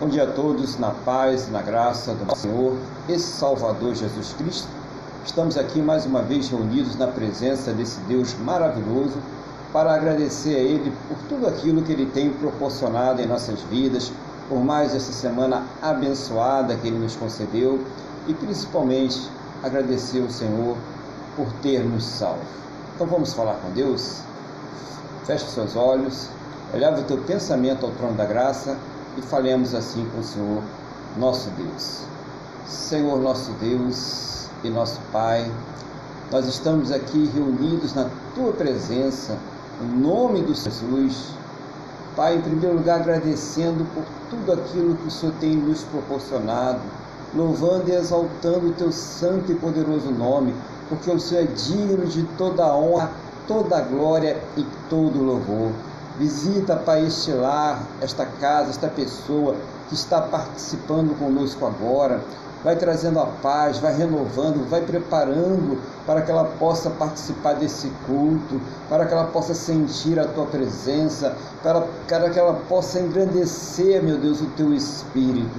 Bom dia a todos, na paz na graça do Senhor e Salvador Jesus Cristo. Estamos aqui mais uma vez reunidos na presença desse Deus maravilhoso para agradecer a Ele por tudo aquilo que Ele tem proporcionado em nossas vidas, por mais essa semana abençoada que Ele nos concedeu e principalmente agradecer ao Senhor por ter nos salvo. Então vamos falar com Deus? Feche seus olhos, eleva o teu pensamento ao trono da graça e falemos assim com o Senhor, nosso Deus. Senhor, nosso Deus e nosso Pai, nós estamos aqui reunidos na tua presença, em nome do Jesus. Pai, em primeiro lugar, agradecendo por tudo aquilo que o Senhor tem nos proporcionado, louvando e exaltando o teu santo e poderoso nome, porque o Senhor é digno de toda a honra, toda a glória e todo o louvor. Visita, Pai, este lar, esta casa, esta pessoa que está participando conosco agora. Vai trazendo a paz, vai renovando, vai preparando para que ela possa participar desse culto, para que ela possa sentir a tua presença, para, para que ela possa engrandecer, meu Deus, o teu espírito.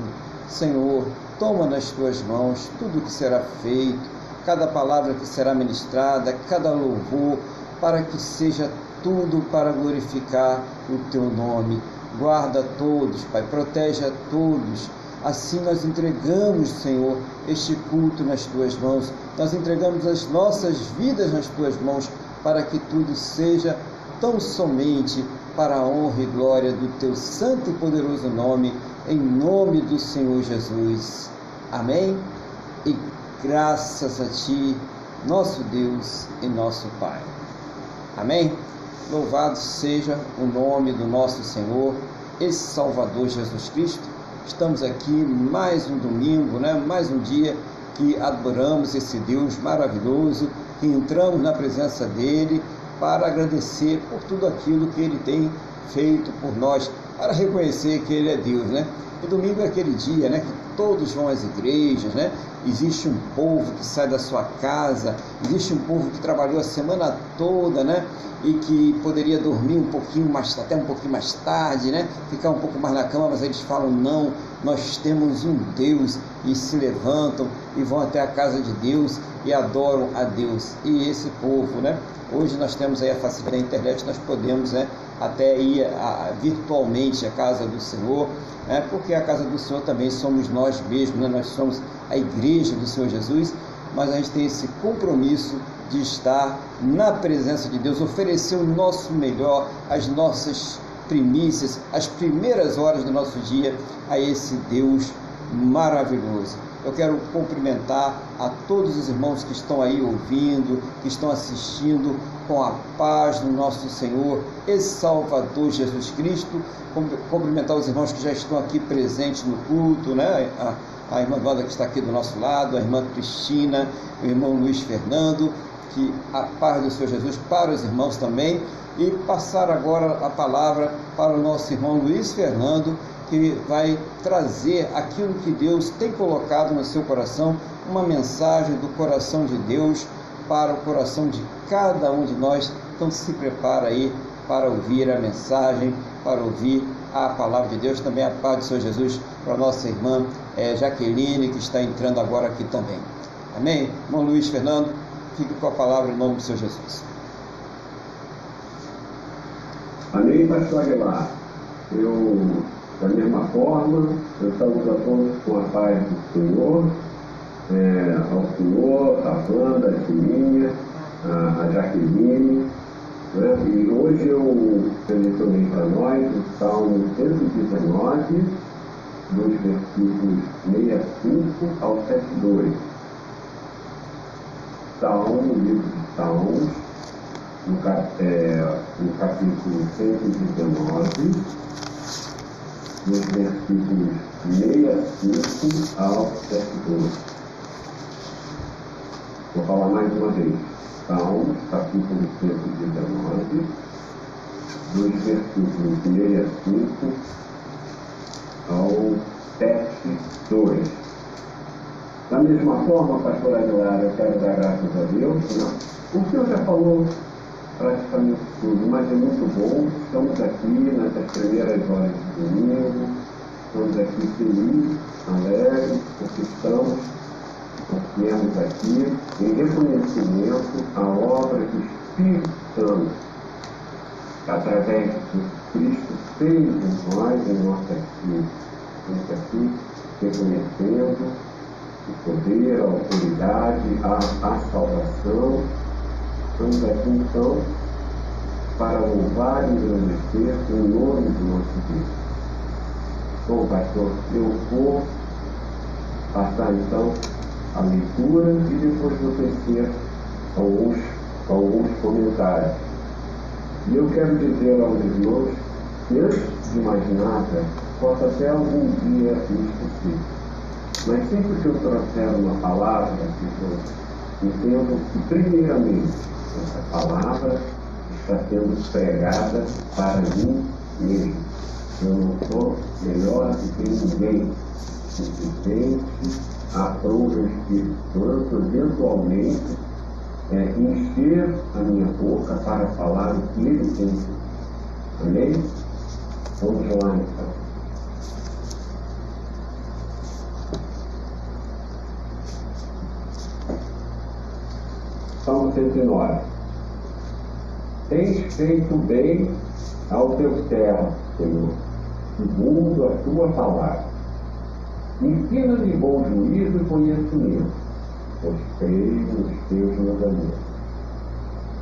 Senhor, toma nas tuas mãos tudo o que será feito, cada palavra que será ministrada, cada louvor, para que seja tudo para glorificar o teu nome. Guarda todos, Pai, protege a todos. Assim nós entregamos, Senhor, este culto nas tuas mãos. Nós entregamos as nossas vidas nas tuas mãos para que tudo seja tão somente para a honra e glória do teu santo e poderoso nome, em nome do Senhor Jesus. Amém? E graças a ti, nosso Deus e nosso Pai. Amém? Louvado seja o nome do nosso Senhor e Salvador Jesus Cristo. Estamos aqui mais um domingo, né? mais um dia que adoramos esse Deus maravilhoso, que entramos na presença dele para agradecer por tudo aquilo que ele tem feito por nós, para reconhecer que ele é Deus, né? O domingo é aquele dia, né, que todos vão às igrejas, né? Existe um povo que sai da sua casa, existe um povo que trabalhou a semana toda, né? E que poderia dormir um pouquinho mais, até um pouquinho mais tarde, né? Ficar um pouco mais na cama, mas eles falam não, nós temos um Deus e se levantam e vão até a casa de Deus e adoram a Deus. E esse povo, né? Hoje nós temos aí a facilidade da internet, nós podemos, né? Até ir a, virtualmente à casa do Senhor, né? Porque a casa do Senhor também somos nós mesmos, né? Nós somos a igreja do Senhor Jesus, mas a gente tem esse compromisso de estar na presença de Deus, oferecer o nosso melhor, as nossas primícias, as primeiras horas do nosso dia a esse Deus maravilhoso. Eu quero cumprimentar a todos os irmãos que estão aí ouvindo, que estão assistindo, com a paz do nosso Senhor e Salvador Jesus Cristo. Cumprimentar os irmãos que já estão aqui presentes no culto, né? A, a irmã Wanda que está aqui do nosso lado, a irmã Cristina, o irmão Luiz Fernando, que a paz do Senhor Jesus para os irmãos também. E passar agora a palavra para o nosso irmão Luiz Fernando, que vai trazer aquilo que Deus tem colocado no seu coração, uma mensagem do coração de Deus para o coração de cada um de nós. Então se prepara aí para ouvir a mensagem, para ouvir a palavra de Deus, também a paz do Senhor Jesus para a nossa irmã é, Jaqueline, que está entrando agora aqui também. Amém? Irmão Luiz Fernando, fique com a palavra em nome do Senhor Jesus. Amém, pastor Aguilar. Eu da mesma forma, eu saúdo a todos com a paz do Senhor, é, ao Senhor, a Wanda, a Sininha, a, a Jaqueline. Né? E hoje eu selecionei para nós o Salmo 119, dos versículos 65 ao 72. Salmo, livro de Salmos, no, é, no capítulo 119 nos versículos 65 ao 72. Vou falar mais uma vez. Salmos, capítulo 119, dos versículos 65 ao 72. Da mesma forma, pastor Aguilar, eu quero dar graças a Deus, né? o senhor já falou praticamente tudo, mas é muito bom. Estamos aqui nessas primeiras horas de domingo, estamos aqui felizes, alegres, porque estamos, viemos aqui em reconhecimento à obra do Espírito Santo, através de Cristo fez em nós, em nossa vida. Estamos aqui reconhecendo o poder, a autoridade, a, a salvação. Estamos aqui então para louvar e engrandecer o nome do nosso Deus. Bom, pastor, eu vou passar então a leitura e depois vou tecer alguns, alguns comentários. E eu quero dizer aos irmãos que antes de mais nada, posso até algum dia me esquecer. Mas sempre que eu trouxer uma palavra, eu entendo que primeiramente essa palavra está sendo pregada para mim mesmo. Eu não sou melhor do que ninguém. Simplesmente aprove o Espírito Santo, eventualmente, é, encher a minha boca para falar o que ele tem. Amém? Vamos lá então. Salmo 109. Tens feito bem ao teu servo, Senhor, segundo a tua palavra. Ensina-me bom juízo e conhecimento, pois creio nos teus mandamentos.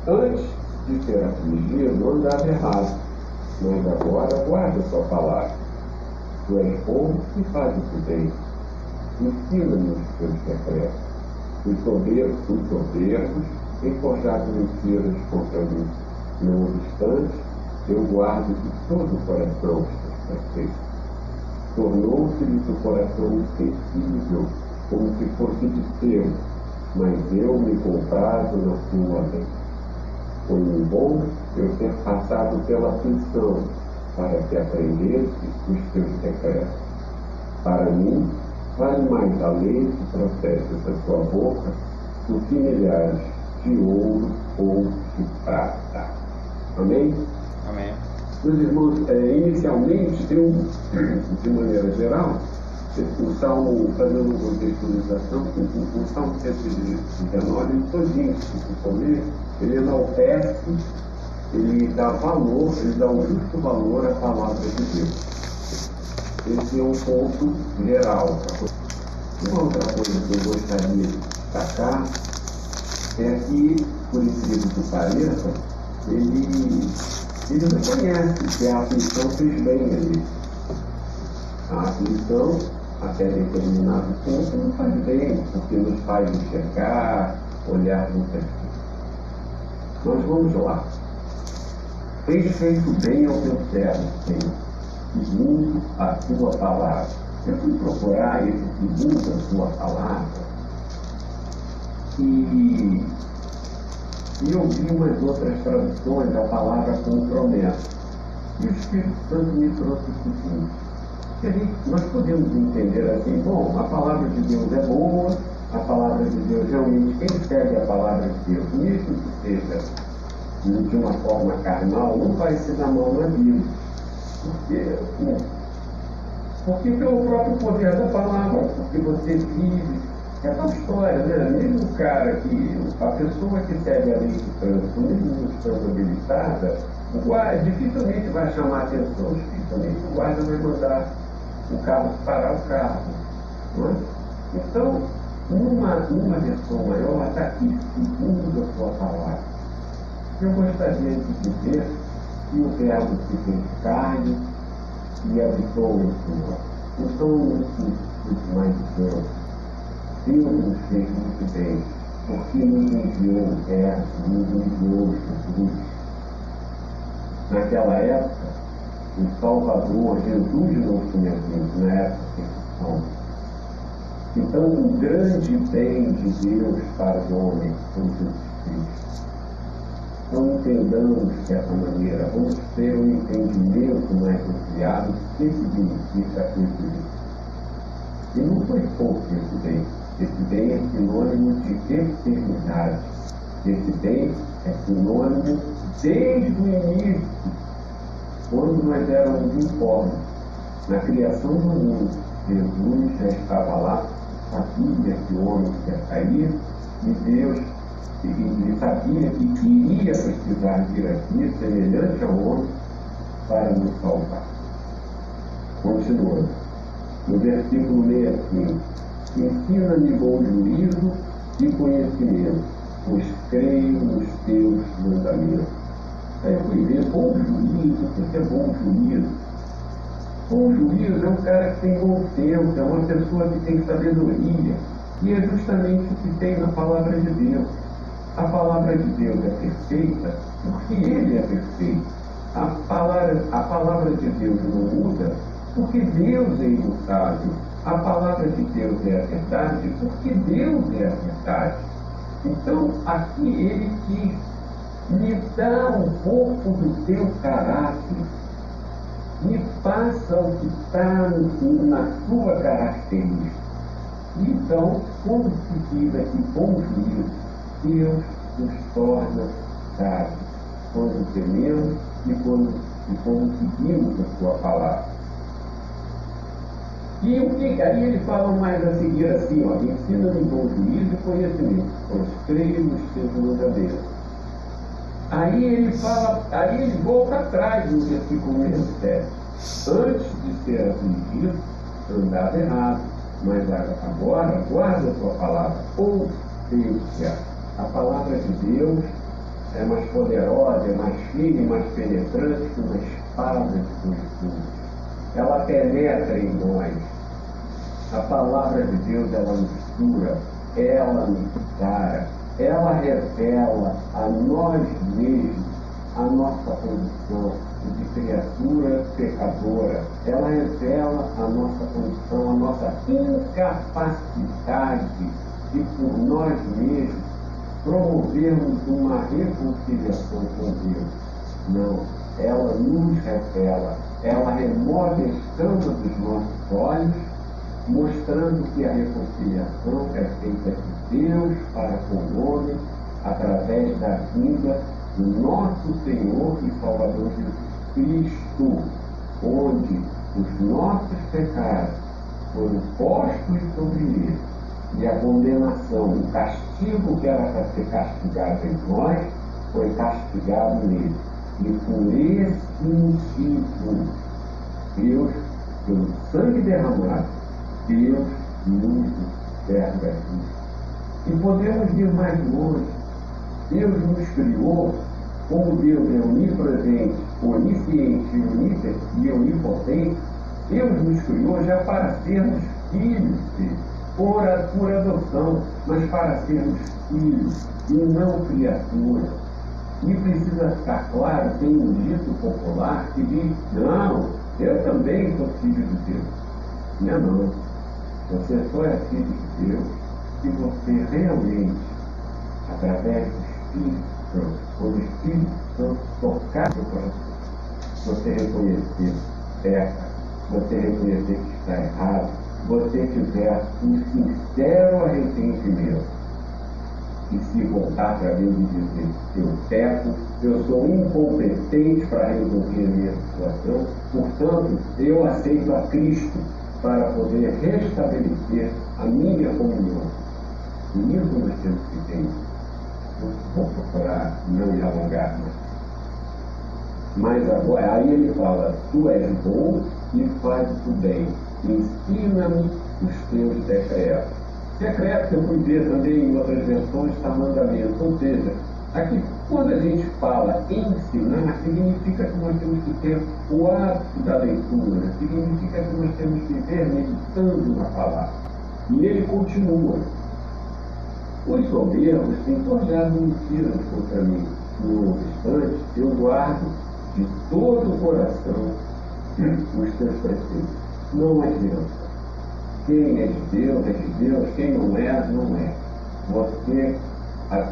Antes de ser afligido, andava errado, mas agora guarda a tua palavra. Tu és bom e fazes o bem. Ensina-me os teus secretos. Os soberbos, os soberbos, enforjado mentiras contra mim. Não obstante, eu guardo de todo o coração os teus preceitos. Tornou-se-lhe o coração insensível, como se fosse de seu, mas eu me comprazo na tua lei. Foi bom eu ter passado pela aflição, para que aprendesse os teus secretos. Para mim, vale mais a lei que procede da tua boca do que milhares de ouro ou de prata. Amém? Amém. Meus irmãos, é, inicialmente, eu, de maneira geral, o Salmo, fazendo uma contextualização, o, o Salmo 119, todinho, se for ler, ele enaltece, ele dá valor, ele dá o justo valor à palavra de Deus. Esse é um ponto geral. Uma outra coisa que eu gostaria de destacar é que, por incrível que pareça, ele, ele reconhece que a aflição fez bem ali. A aflição, até determinado ponto, não faz bem, porque nos faz enxergar, olhar muitas coisas. Mas vamos lá. Tens feito bem ao teu servo, Senhor, segundo a tua palavra. Eu fui procurar esse segundo a tua palavra e, e eu vi umas outras traduções da palavra compromesso. E o Espírito Santo me trouxe o seguinte. Nós podemos entender assim, bom, a palavra de Deus é boa, a palavra de Deus realmente, quem segue a palavra de Deus, mesmo que seja de uma forma carnal, não vai se dar mão na vida. Porque, porque pelo próprio poder da palavra, porque você vive, é uma história, né? Mesmo o cara que, a pessoa que segue a lei de trânsito, mesmo estando habilitada, o guarda dificilmente vai chamar atenção, dificilmente o guarda vai mandar o carro parar o carro. Não é? Então, numa, numa versão maior, está aqui, segundo a sua palavra. Eu gostaria de dizer que o verbo se fez carne e habitou em sua. Então, muito mais Deus Deus fez muito bem, porque nos enviou verbo, nos enviou Jesus. Naquela época, o Salvador, Jesus não tinha na época que Então, o grande bem de Deus para o homem foi Jesus Cristo. Não entendamos dessa maneira, vamos ter um entendimento mais ampliado do que significa esse bem. E não foi pouco esse bem. Esse bem é sinônimo de eternidade. Esse bem é sinônimo desde o início, quando nós éramos informes. Na criação do mundo, Jesus já estava lá, sabia que o homem ia cair, e Deus ele sabia que iria precisar vir aqui, semelhante ao homem, para nos salvar. Continua. No versículo 65. Ensina-me bom juízo e conhecimento, pois creio nos teus mandamentos. Aí eu fui ver bom juízo, o que é bom juízo? Bom juízo é um cara que tem bom senso, é uma pessoa que tem sabedoria. E é justamente o que tem na palavra de Deus. A palavra de Deus é perfeita porque Ele é perfeito. A palavra, a palavra de Deus não muda porque Deus é imutável. A palavra de Deus é a verdade porque Deus é a verdade. Então, aqui ele quis me dá um pouco do teu caráter, me passa o que está na tua característica. Então, quando se diz aqui bom juízo, Deus nos torna sábios quando tememos e quando, e quando seguimos a sua palavra. E o que aí ele fala mais a seguir assim, ó, ensina-me bom juízo e conhecimento, pois creio nos teus mandamentos. Aí ele fala, aí ele volta atrás no versículo 17. Antes de ser afligido, andava errado, mas agora guarda a tua palavra, ou Deus. A palavra de Deus é mais poderosa, é mais firme, mais penetrante que uma espada de dois. Ela penetra em nós. A palavra de Deus, ela nos cura, ela nos cara, ela revela a nós mesmos a nossa condição de criatura pecadora. Ela revela a nossa condição, a nossa incapacidade de por nós mesmos promovermos uma reconciliação com Deus. Não, ela nos revela, ela remove a escama dos nossos olhos, mostrando que a reconciliação é feita de Deus para com o homem através da vinda do nosso Senhor e Salvador Jesus Cristo, onde os nossos pecados foram postos sobre ele e a condenação, o castigo que era para ser castigado em nós, foi castigado nele. E por esse motivo, Deus, pelo sangue derramado, Deus nos serve aqui. E podemos ir mais longe. Deus nos criou, como Deus é onipresente, onisciente e onipotente, Deus nos criou já para sermos filhos dele por, por adoção, mas para sermos filhos e não criaturas. E precisa ficar claro, tem um dito popular que diz, não, eu também sou filho de Deus. Não não. Você só é filho de Deus se você realmente, através do Espírito Santo, quando o Espírito Santo tocar no coração, você reconhecer certo, você reconhecer que está errado, você tiver um sincero arrependimento e se voltar para Deus e dizer, eu peco, eu sou incompetente para resolver a minha situação, portanto, eu aceito a Cristo para poder restabelecer a minha comunhão. E isso nós temos que ter. Vou procurar não me alongar mais. Mas agora, aí ele fala, tu és bom e faz o bem ensina-me os teus decretos. Decreto, eu fui ver também em outras versões, está mandamento. Ou seja, aqui, quando a gente fala ensinar, significa que nós temos que ter o hábito da leitura, significa que nós temos que ver meditando na palavra. E ele continua. Os soberbos têm forjado mentiras contra mim. No obstante, eu guardo de todo o coração os teus preceitos não adianta. Quem é de Deus é de Deus, quem não é, não é. Você,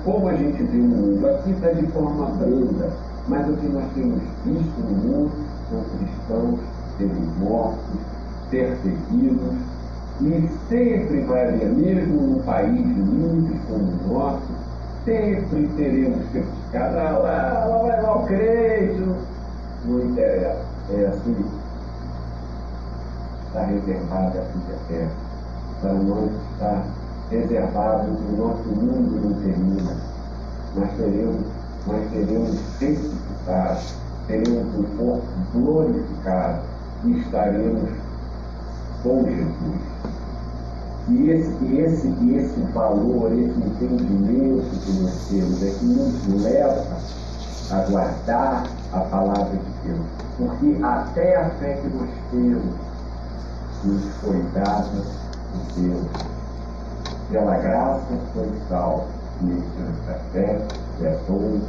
como a gente vê no mundo, aqui está de forma branda, mas o que nós temos visto no mundo são cristãos serem mortos, perseguidos, e sempre vai haver, mesmo num país livre como o nosso, sempre teremos criticados, ah lá, lá vai mal crente, não interessa. É assim está reservada a vida eterna. Para nós está reservado que o nosso mundo não termina. Nós teremos, nós teremos testificado, teremos um corpo glorificado e estaremos com Jesus. E esse, esse, esse valor, esse entendimento que nós temos é que nos leva a guardar a palavra de Deus. Porque até a fé que nós temos nos foi dada por Deus. Pela graça foi salvo fé, é bom.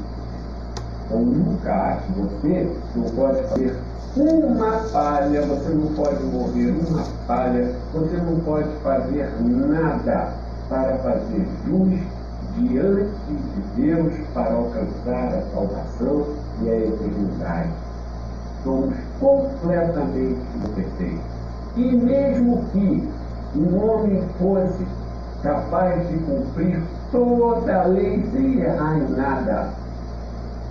Então nunca ache, você não pode fazer uma palha, você não pode mover uma palha, você não pode fazer nada para fazer jus diante de Deus para alcançar a salvação e a eternidade. Somos completamente imperfeitos. E mesmo que um homem fosse capaz de cumprir toda a lei sem errar em nada,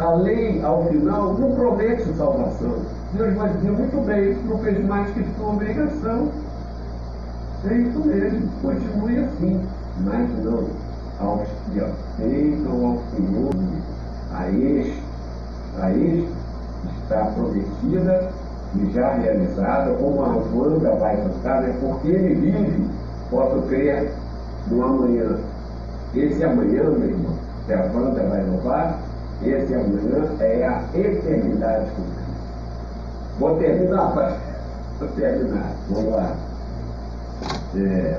a lei, ao final, não promete salvação. Deus vai dizer, muito bem, não fez mais que sua obrigação. É isso mesmo, continue assim. Mas não, aos que aceitam ao Senhor, a este, a este está prometida já realizada, como a Wanda vai cantar, é porque ele vive, posso crer, no amanhã. Esse amanhã, meu irmão, que a Wanda vai louvar, esse amanhã é a eternidade com Cristo. Vou terminar, pai. Vou terminar. Vamos lá. É,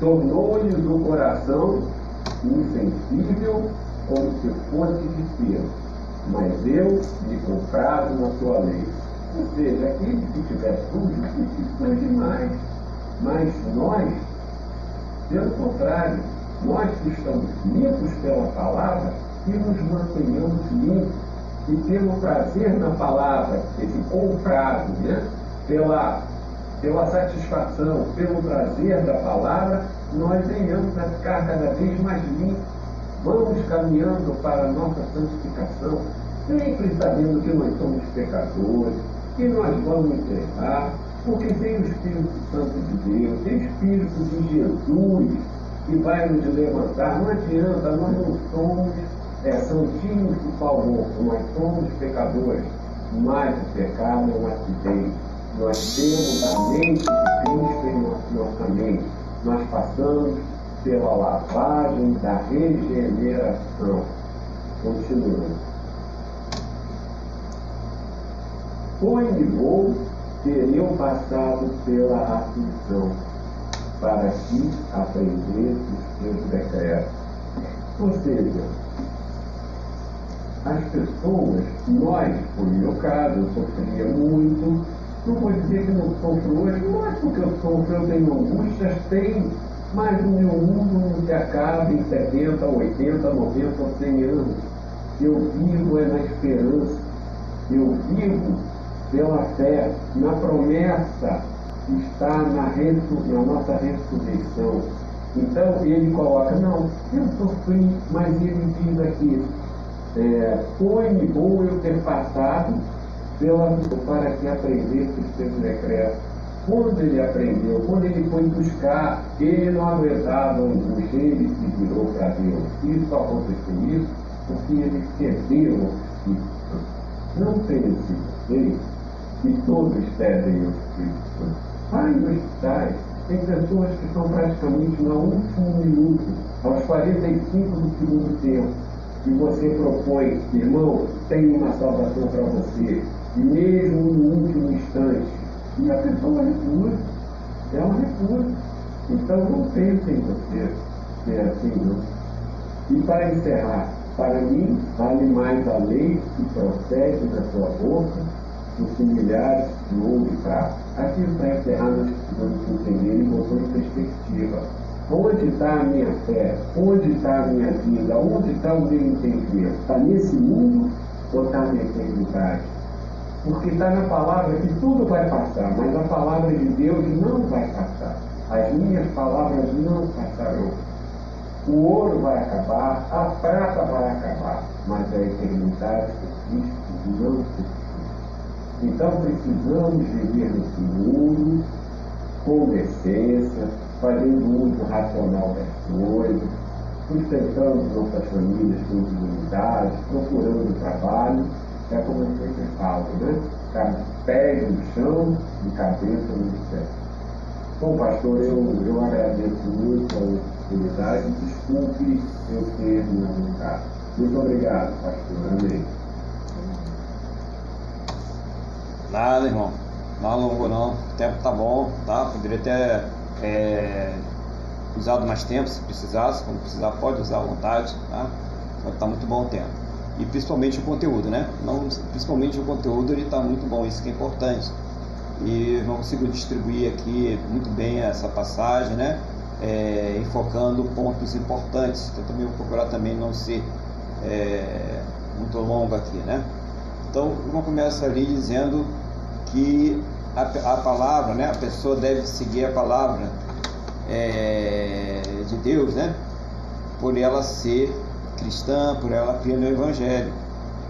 Tornou-lhes o coração insensível como se fosse de pelo, mas eu lhe comprado na sua lei. Ou seja, aquele que tiver que se demais. Mas nós, pelo contrário, nós que estamos limpos pela palavra, que nos mantenhamos limpos e pelo prazer na palavra, esse comprado, né? pela, pela satisfação, pelo prazer da palavra, nós venhamos a ficar cada vez mais limpos. Vamos caminhando para a nossa santificação, sempre sabendo que nós somos pecadores, que nós vamos errar, porque tem o Espírito Santo de Deus, tem o Espírito de Jesus que vai nos levantar. Não adianta, nós não somos é, santinhos do favor, nós somos pecadores, mas o pecado é um acidente. Nós temos a mente de Cristo em nossa mente. Nós passamos pela lavagem da regeneração. Continuando. Foi-me vou teriam passado pela aflição, para que aprendesse os seus decretos. Ou seja, as pessoas, nós, por meu caso, eu sofria muito, não vou dizer que não sofro hoje, mas porque eu sofro, eu tenho angústias, tenho, mas o meu mundo não se acaba em 70, 80, 90 ou 100 anos. Eu vivo é na esperança, eu vivo pela fé, na promessa que está na, na nossa ressurreição. Então ele coloca, não, eu sofri, mas ele diz aqui, é, foi-me bom eu ter passado pela para que aprendesse os seus decretos. Quando ele aprendeu, quando ele foi buscar, ele não aguentava o angústia, ele se virou para Deus. Isso aconteceu isso porque ele cedeu ao Espírito Não pense vocês que todos cedem ao Espírito Santo. Vai nos hospitais, tem pessoas que estão praticamente no último minuto, aos 45 do segundo tempo que você propõe, irmão, tem uma salvação para você, mesmo no último instante. E a pessoa recusa, ela recusa. Então não pense em você ser assim, não. E para encerrar, para mim vale mais a lei que procede da sua boca que milhares de ouro e prata. Aqui para encerrar, nós precisamos entender e botar em perspectiva Onde está a minha fé? Onde está a minha vida? Onde está o meu entendimento? Está nesse mundo ou está na eternidade? Porque está na palavra que tudo vai passar, mas a palavra de Deus não vai passar. As minhas palavras não passarão. O ouro vai acabar, a prata vai acabar, mas a eternidade de Cristo não se Então precisamos viver nesse mundo consciência, fazendo uso racional das coisas, sustentando nossas famílias com dignidade, procurando trabalho, é como eu sempre falo, né? Pés no chão e cabeça no céu. Bom, pastor, eu, eu agradeço muito a oportunidade. Desculpe eu ter me alongado. Muito obrigado, pastor. Amém. Nada, irmão. Não alongou não. O tempo tá bom, tá? Poderia ter é, usado mais tempo se precisasse. Quando precisar, pode usar à vontade, tá? Mas tá muito bom o tempo. E principalmente o conteúdo, né? Não, principalmente o conteúdo, ele tá muito bom. Isso que é importante e não consigo distribuir aqui muito bem essa passagem, né? É, enfocando pontos importantes. Então também vou procurar também não ser é, muito longo aqui, né? Então vamos começar ali dizendo que a, a, palavra, né? A pessoa deve seguir a palavra é, de Deus, né? Por ela ser cristã, por ela crer no Evangelho,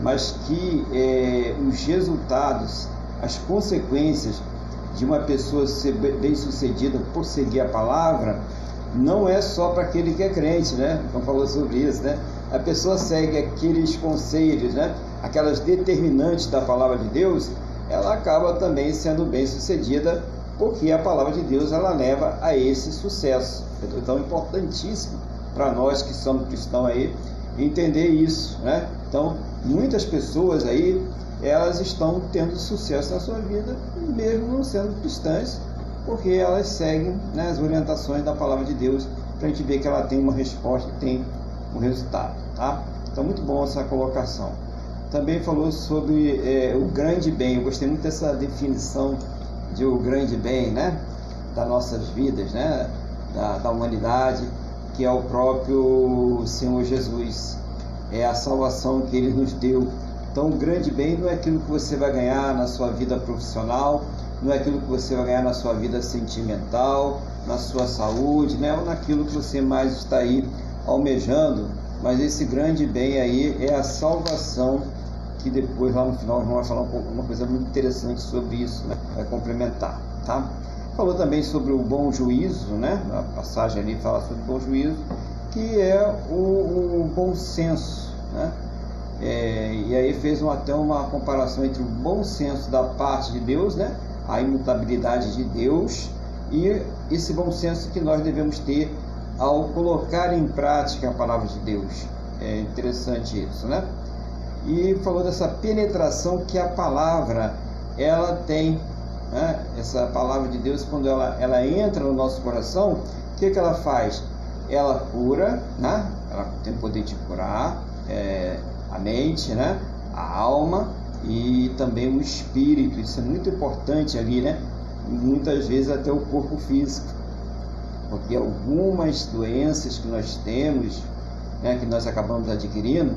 mas que é, os resultados as consequências de uma pessoa ser bem sucedida por seguir a palavra não é só para aquele que é crente, né? Como falou sobre isso, né? A pessoa segue aqueles conselhos, né? Aquelas determinantes da palavra de Deus, ela acaba também sendo bem sucedida porque a palavra de Deus ela leva a esse sucesso. Então, é importantíssimo para nós que somos cristãos aí entender isso, né? Então, muitas pessoas aí elas estão tendo sucesso na sua vida, mesmo não sendo cristãs, porque elas seguem né, as orientações da palavra de Deus para a gente ver que ela tem uma resposta, tem um resultado. Tá? Então, muito bom essa colocação. Também falou sobre é, o grande bem, eu gostei muito dessa definição de o grande bem né, das nossas vidas, né, da, da humanidade, que é o próprio Senhor Jesus, é a salvação que ele nos deu. Então, o grande bem não é aquilo que você vai ganhar na sua vida profissional, não é aquilo que você vai ganhar na sua vida sentimental, na sua saúde, né? ou naquilo que você mais está aí almejando, mas esse grande bem aí é a salvação, que depois lá no final nós vamos falar um pouco, uma coisa muito interessante sobre isso, né? vai complementar. Tá? Falou também sobre o bom juízo, né? a passagem ali fala sobre o bom juízo, que é o, o bom senso. Né? É, e aí fez uma, até uma comparação entre o bom senso da parte de Deus, né, a imutabilidade de Deus, e esse bom senso que nós devemos ter ao colocar em prática a palavra de Deus. É interessante isso, né? E falou dessa penetração que a palavra ela tem, né? essa palavra de Deus quando ela, ela entra no nosso coração, o que, que ela faz? Ela cura, né? Ela tem poder de curar. É, a mente, né? a alma e também o espírito. Isso é muito importante ali, né? Muitas vezes até o corpo físico. Porque algumas doenças que nós temos, né, que nós acabamos adquirindo,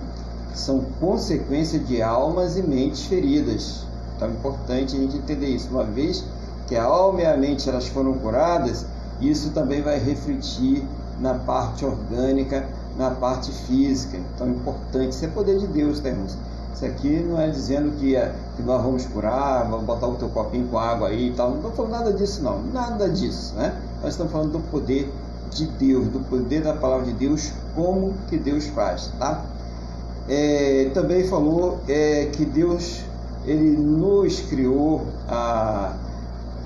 são consequência de almas e mentes feridas. Então é importante a gente entender isso. Uma vez que a alma e a mente elas foram curadas, isso também vai refletir na parte orgânica na parte física. Então é importante, isso é poder de Deus, tá, irmãos? Isso aqui não é dizendo que, é, que nós vamos curar, vamos botar o teu copinho com água aí e tal. Não estou falando nada disso, não. Nada disso, né? Nós estamos falando do poder de Deus, do poder da palavra de Deus, como que Deus faz, tá? É, também falou é, que Deus ele nos criou a,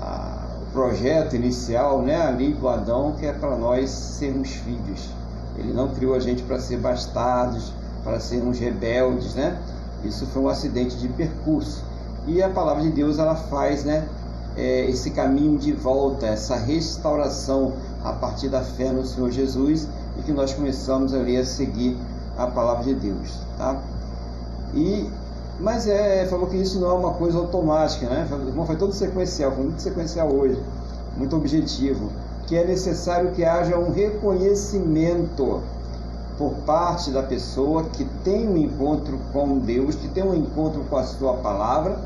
a, o projeto inicial, né, ali do Adão, que é para nós sermos filhos. Ele não criou a gente para ser bastardos, para sermos rebeldes, né? Isso foi um acidente de percurso. E a palavra de Deus ela faz, né? É, esse caminho de volta, essa restauração a partir da fé no Senhor Jesus e que nós começamos ali a seguir a palavra de Deus, tá? E mas é, falou que isso não é uma coisa automática, né? Foi todo sequencial, foi muito sequencial hoje, muito objetivo que é necessário que haja um reconhecimento por parte da pessoa que tem um encontro com Deus, que tem um encontro com a sua palavra,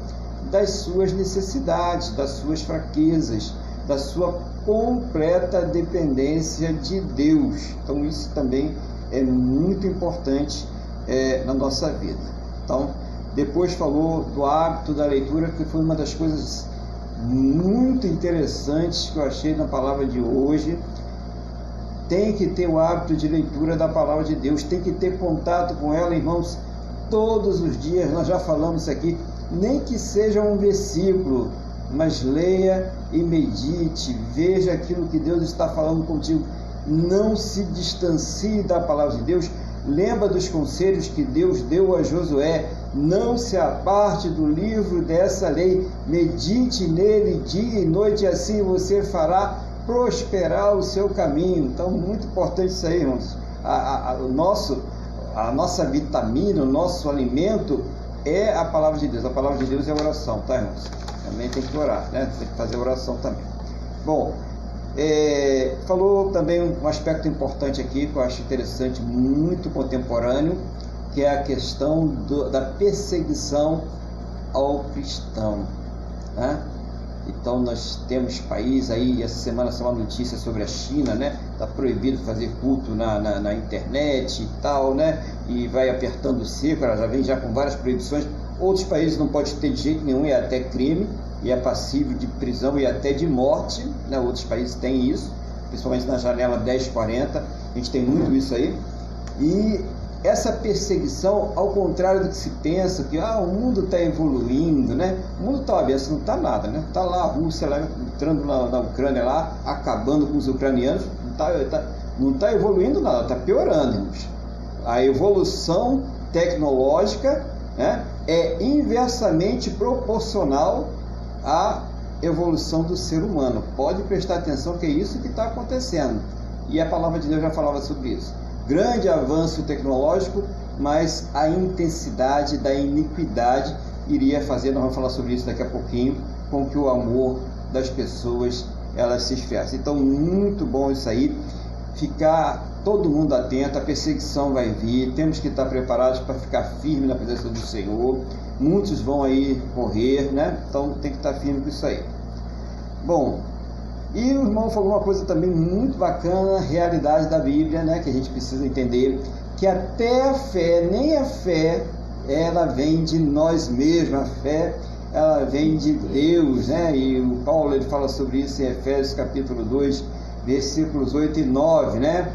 das suas necessidades, das suas fraquezas, da sua completa dependência de Deus. Então, isso também é muito importante é, na nossa vida. Então, depois falou do hábito da leitura, que foi uma das coisas muito interessantes que eu achei na palavra de hoje. Tem que ter o hábito de leitura da palavra de Deus, tem que ter contato com ela, irmãos, todos os dias. Nós já falamos aqui, nem que seja um versículo, mas leia e medite, veja aquilo que Deus está falando contigo. Não se distancie da palavra de Deus. Lembra dos conselhos que Deus deu a Josué não se aparte do livro dessa lei, medite nele dia e noite, assim você fará prosperar o seu caminho. Então, muito importante isso aí, irmãos. A, a, o nosso, a nossa vitamina, o nosso alimento é a palavra de Deus. A palavra de Deus é oração, tá, irmãos? Também tem que orar, né? Tem que fazer oração também. Bom, é, falou também um aspecto importante aqui que eu acho interessante, muito contemporâneo, que é a questão do, da perseguição ao cristão. Né? Então nós temos países aí, essa semana saiu uma notícia sobre a China, né? Está proibido fazer culto na, na, na, internet e tal, né? E vai apertando o cerco, ela já vem já com várias proibições. Outros países não pode ter de jeito nenhum, é até crime, e é passível de prisão e até de morte, né? Outros países têm isso, principalmente na janela 1040, a gente tem muito isso aí. E essa perseguição, ao contrário do que se pensa, que ah, o mundo está evoluindo, né? O mundo está aberto, não está nada, né? Está lá a Rússia lá, entrando na, na, Ucrânia lá, acabando com os ucranianos, não está tá, não tá evoluindo nada, está piorando. A evolução tecnológica né, é inversamente proporcional à evolução do ser humano. Pode prestar atenção que é isso que está acontecendo. E a palavra de Deus já falava sobre isso grande avanço tecnológico, mas a intensidade da iniquidade iria fazer, nós vamos falar sobre isso daqui a pouquinho, com que o amor das pessoas elas se esfriasse. Então, muito bom isso aí, ficar todo mundo atento, a perseguição vai vir, temos que estar preparados para ficar firme na presença do Senhor. Muitos vão aí morrer, né? Então tem que estar firme com isso aí. Bom, e o irmão falou uma coisa também muito bacana, realidade da Bíblia, né, que a gente precisa entender, que até a fé, nem a fé, ela vem de nós mesmos, a fé, ela vem de Deus, né? E o Paulo ele fala sobre isso em Efésios capítulo 2, versículos 8 e 9, né?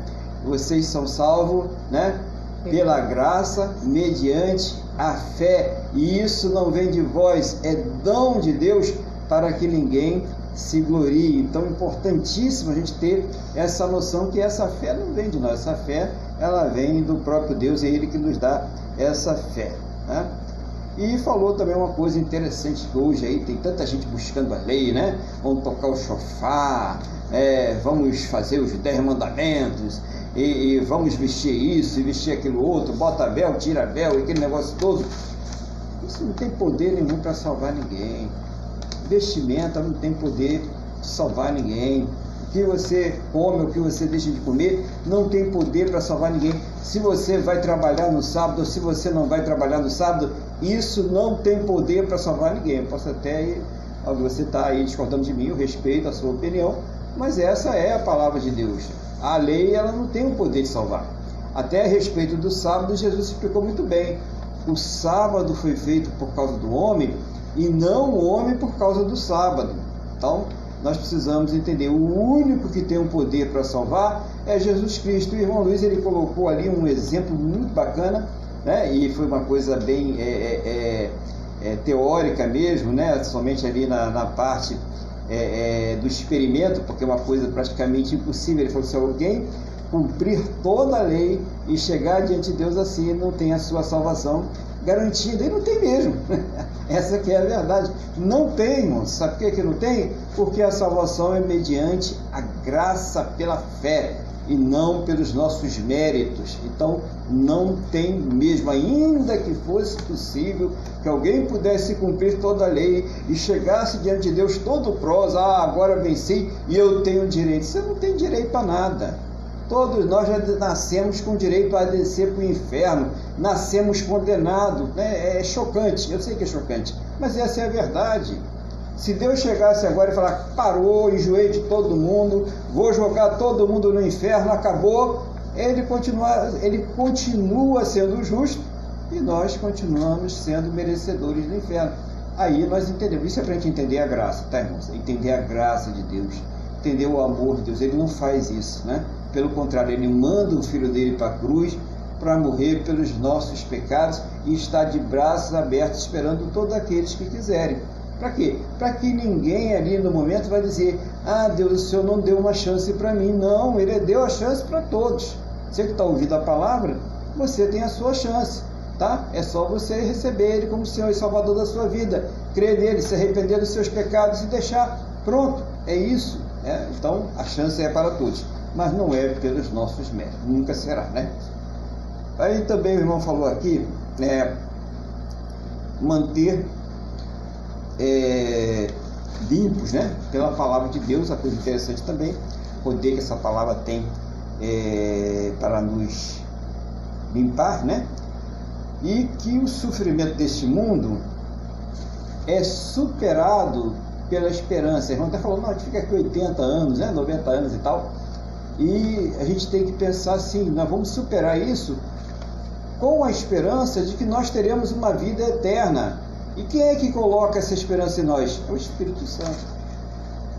Vocês são salvos, né? Pela graça, mediante a fé, e isso não vem de vós, é dom de Deus para que ninguém se glorie. Então, importantíssimo a gente ter essa noção que essa fé não vem de nós, essa fé ela vem do próprio Deus, é Ele que nos dá essa fé. Né? E falou também uma coisa interessante que hoje aí tem tanta gente buscando a lei, né? Vamos tocar o chofar, é, vamos fazer os dez mandamentos, e, e, vamos vestir isso e vestir aquilo outro, bota véu, tira véu, e aquele negócio todo. Isso não tem poder nenhum para salvar ninguém vestimenta não tem poder de salvar ninguém. O que você come, o que você deixa de comer, não tem poder para salvar ninguém. Se você vai trabalhar no sábado ou se você não vai trabalhar no sábado, isso não tem poder para salvar ninguém. Eu posso até, você está aí discordando de mim, eu respeito a sua opinião, mas essa é a palavra de Deus. A lei ela não tem o poder de salvar. Até a respeito do sábado, Jesus explicou muito bem. O sábado foi feito por causa do homem e não o homem por causa do sábado. Então, nós precisamos entender, o único que tem o poder para salvar é Jesus Cristo. O irmão Luiz ele colocou ali um exemplo muito bacana, né? e foi uma coisa bem é, é, é, é teórica mesmo, né? somente ali na, na parte é, é, do experimento, porque é uma coisa praticamente impossível. Ele falou: se alguém cumprir toda a lei e chegar diante de Deus assim, não tem a sua salvação garantida. E não tem mesmo. Essa que é a verdade. Não tem, irmãos. Sabe por que, que não tem? Porque a salvação é mediante a graça pela fé e não pelos nossos méritos. Então, não tem mesmo, ainda que fosse possível que alguém pudesse cumprir toda a lei e chegasse diante de Deus todo prós, ah, agora venci e eu tenho direito. Você não tem direito a nada. Todos nós já nascemos com direito a descer para o inferno, nascemos condenados. Né? É chocante, eu sei que é chocante, mas essa é a verdade. Se Deus chegasse agora e falar, parou, enjoei de todo mundo, vou jogar todo mundo no inferno, acabou, ele continua, ele continua sendo justo e nós continuamos sendo merecedores do inferno. aí nós entendemos. Isso é para a gente entender a graça, tá, irmãos? Entender a graça de Deus, entender o amor de Deus. Ele não faz isso, né? Pelo contrário, ele manda o filho dele para a cruz para morrer pelos nossos pecados e está de braços abertos esperando todos aqueles que quiserem. Para quê? Para que ninguém ali no momento vai dizer: Ah, Deus, o Senhor não deu uma chance para mim. Não, Ele deu a chance para todos. Você que está ouvindo a palavra, você tem a sua chance. Tá? É só você receber Ele como Senhor e Salvador da sua vida, crer nele, se arrepender dos seus pecados e deixar. Pronto, é isso. Né? Então a chance é para todos, mas não é pelos nossos méritos, nunca será, né? Aí também o irmão falou aqui, é, manter é, limpos, né? Pela palavra de Deus, a coisa interessante também, poder que essa palavra tem é, para nos limpar, né? E que o sofrimento deste mundo é superado pela esperança. Irmão até falou, não, a gente fica aqui 80 anos, né? 90 anos e tal. E a gente tem que pensar assim, nós vamos superar isso com a esperança de que nós teremos uma vida eterna. E quem é que coloca essa esperança em nós? É o Espírito Santo.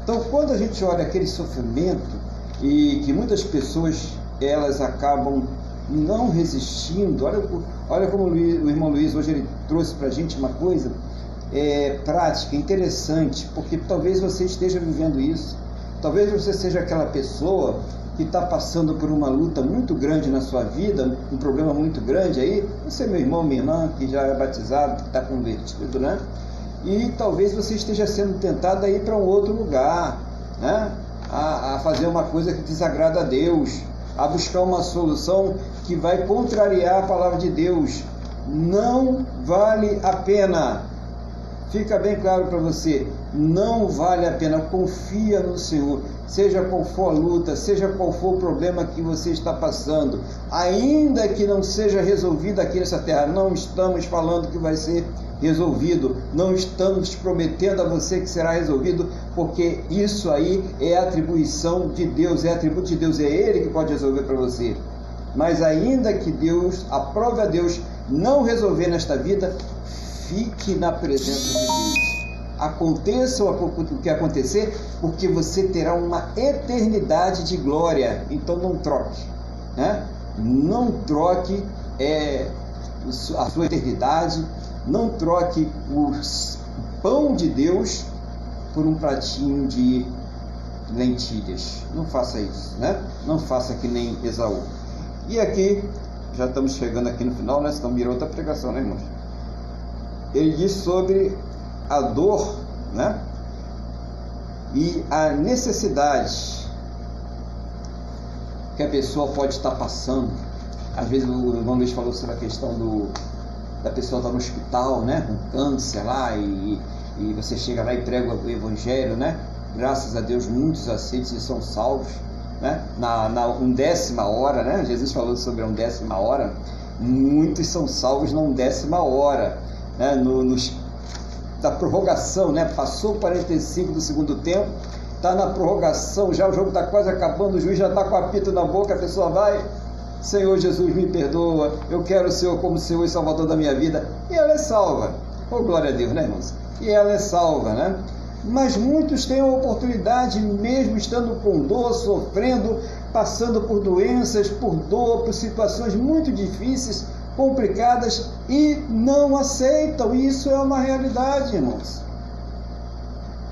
Então, quando a gente olha aquele sofrimento e que muitas pessoas elas acabam não resistindo, olha, olha como o, irmão Luiz hoje ele trouxe para a gente uma coisa é, prática, interessante, porque talvez você esteja vivendo isso. Talvez você seja aquela pessoa que está passando por uma luta muito grande na sua vida, um problema muito grande aí, você meu irmão, minha irmã, que já é batizado, que está convertido, né? E talvez você esteja sendo tentado a ir para um outro lugar, né? A, a fazer uma coisa que desagrada a Deus, a buscar uma solução que vai contrariar a palavra de Deus. Não vale a pena fica bem claro para você, não vale a pena, confia no Senhor, seja qual for a luta, seja qual for o problema que você está passando, ainda que não seja resolvido aqui nessa terra, não estamos falando que vai ser resolvido, não estamos prometendo a você que será resolvido, porque isso aí é atribuição de Deus, é atributo de Deus, é Ele que pode resolver para você. Mas ainda que Deus, aprove a Deus não resolver nesta vida, fique na presença de Deus. Aconteça o que acontecer, porque você terá uma eternidade de glória. Então não troque. Né? Não troque é, a sua eternidade, não troque o pão de Deus por um pratinho de lentilhas. Não faça isso, né? Não faça que nem Esaú. E aqui, já estamos chegando aqui no final, né? Senão virou outra pregação, né, irmãos? Ele diz sobre a dor né? e a necessidade que a pessoa pode estar passando. Às vezes o irmão Luiz falou sobre a questão do, da pessoa estar no hospital, né? com câncer lá, e, e você chega lá e prega o evangelho, né? Graças a Deus muitos aceitos e são salvos. Né? Na, na undécima hora, né? Jesus falou sobre a undécima hora, muitos são salvos na undécima hora né, no, nos, da prorrogação, né? Passou 45 do segundo tempo, está na prorrogação, já o jogo está quase acabando, o juiz já está com a pita na boca, a pessoa vai, Senhor Jesus me perdoa, eu quero o Senhor como Senhor e Salvador da minha vida, e ela é salva. Oh, glória a Deus, né, irmãos? E ela é salva, né? Mas muitos têm a oportunidade, mesmo estando com dor, sofrendo, passando por doenças, por dor, por situações muito difíceis, complicadas e não aceitam. Isso é uma realidade, irmãos.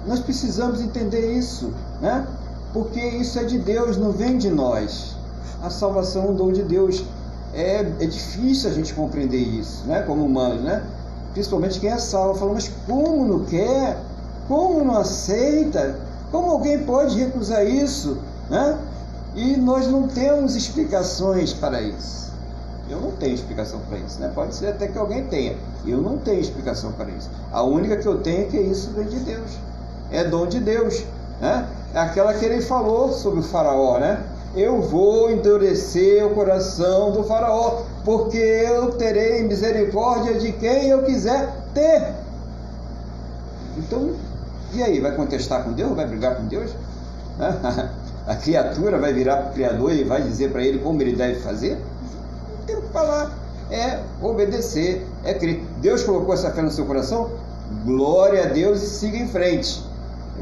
Nós precisamos entender isso, né? Porque isso é de Deus, não vem de nós. A salvação é um dom de Deus. É, é difícil a gente compreender isso, né? Como humano, né? Principalmente quem é salvo. Fala, mas como não quer? Como não aceita? Como alguém pode recusar isso? Né? E nós não temos explicações para isso. Eu não tenho explicação para isso, né? Pode ser até que alguém tenha. Eu não tenho explicação para isso. A única que eu tenho é que isso vem de Deus. É dom de Deus, né? É aquela que ele falou sobre o faraó, né? Eu vou endurecer o coração do faraó, porque eu terei misericórdia de quem eu quiser ter. Então, e aí, vai contestar com Deus? Vai brigar com Deus? A criatura vai virar para o Criador e vai dizer para ele como ele deve fazer? Temos que falar. É obedecer, é crer. Deus colocou essa fé no seu coração? glória a Deus e siga em frente.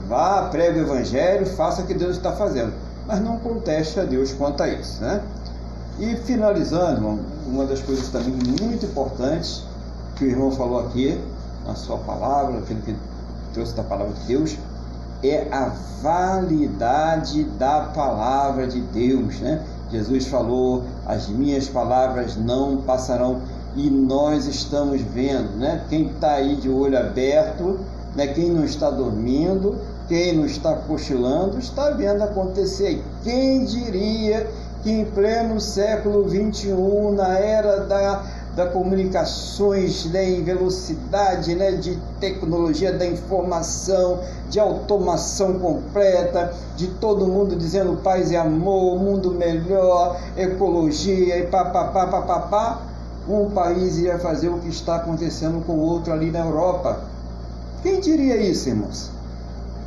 Vá, pregue o evangelho, faça o que Deus está fazendo. Mas não conteste a Deus quanto a isso, né? E finalizando, uma das coisas também muito importantes que o irmão falou aqui, na sua palavra, aquilo que trouxe da palavra de Deus, é a validade da palavra de Deus, né? Jesus falou: as minhas palavras não passarão, e nós estamos vendo, né? Quem está aí de olho aberto, né? Quem não está dormindo, quem não está cochilando, está vendo acontecer. Quem diria que em pleno século 21, na era da da comunicações né, em velocidade, né, de tecnologia da informação, de automação completa, de todo mundo dizendo paz e amor, mundo melhor, ecologia e papapá, papapá, um país ia fazer o que está acontecendo com o outro ali na Europa. Quem diria isso, irmãos?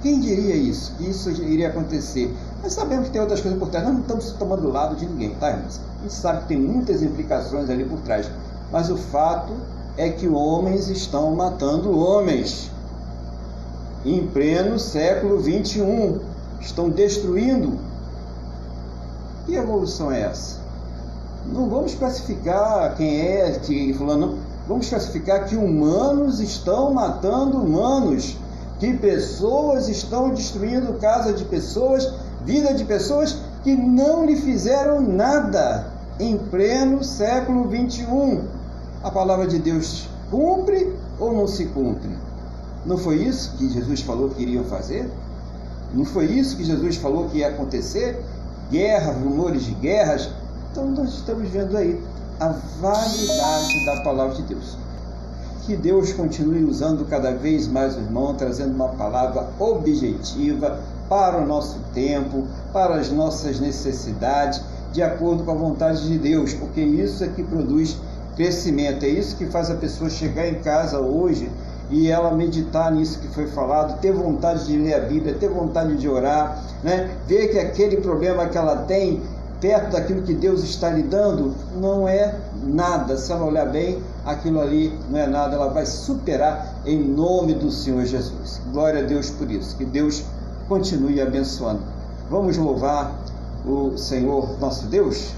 Quem diria isso? Que isso iria acontecer? Mas sabemos que tem outras coisas por trás. Nós não estamos tomando lado de ninguém, tá, irmãos? A gente sabe que tem muitas implicações ali por trás. Mas o fato é que homens estão matando homens. Em pleno século 21, estão destruindo. Que evolução é essa? Não vamos classificar quem é que fulano. Vamos classificar que humanos estão matando humanos, que pessoas estão destruindo casa de pessoas, vida de pessoas que não lhe fizeram nada em pleno século 21 a palavra de Deus cumpre ou não se cumpre? Não foi isso que Jesus falou que iriam fazer? Não foi isso que Jesus falou que ia acontecer? Guerras, rumores de guerras. Então nós estamos vendo aí a validade da palavra de Deus. Que Deus continue usando cada vez mais o irmão, trazendo uma palavra objetiva para o nosso tempo, para as nossas necessidades, de acordo com a vontade de Deus, porque isso é que produz É isso que faz a pessoa chegar em casa hoje e ela meditar nisso que foi falado, ter vontade de ler a Bíblia, ter vontade de orar, né? ver que aquele problema que ela tem perto daquilo que Deus está lhe dando não é nada. Se ela olhar bem, aquilo ali não é nada, ela vai superar em nome do Senhor Jesus. Glória a Deus por isso. Que Deus continue abençoando. Vamos louvar o Senhor nosso Deus?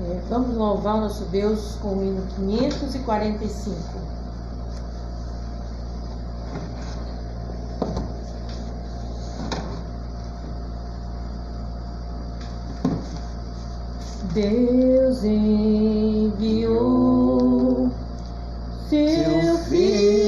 É, vamos louvar nosso Deus com o hino 545. Deus enviou seu filho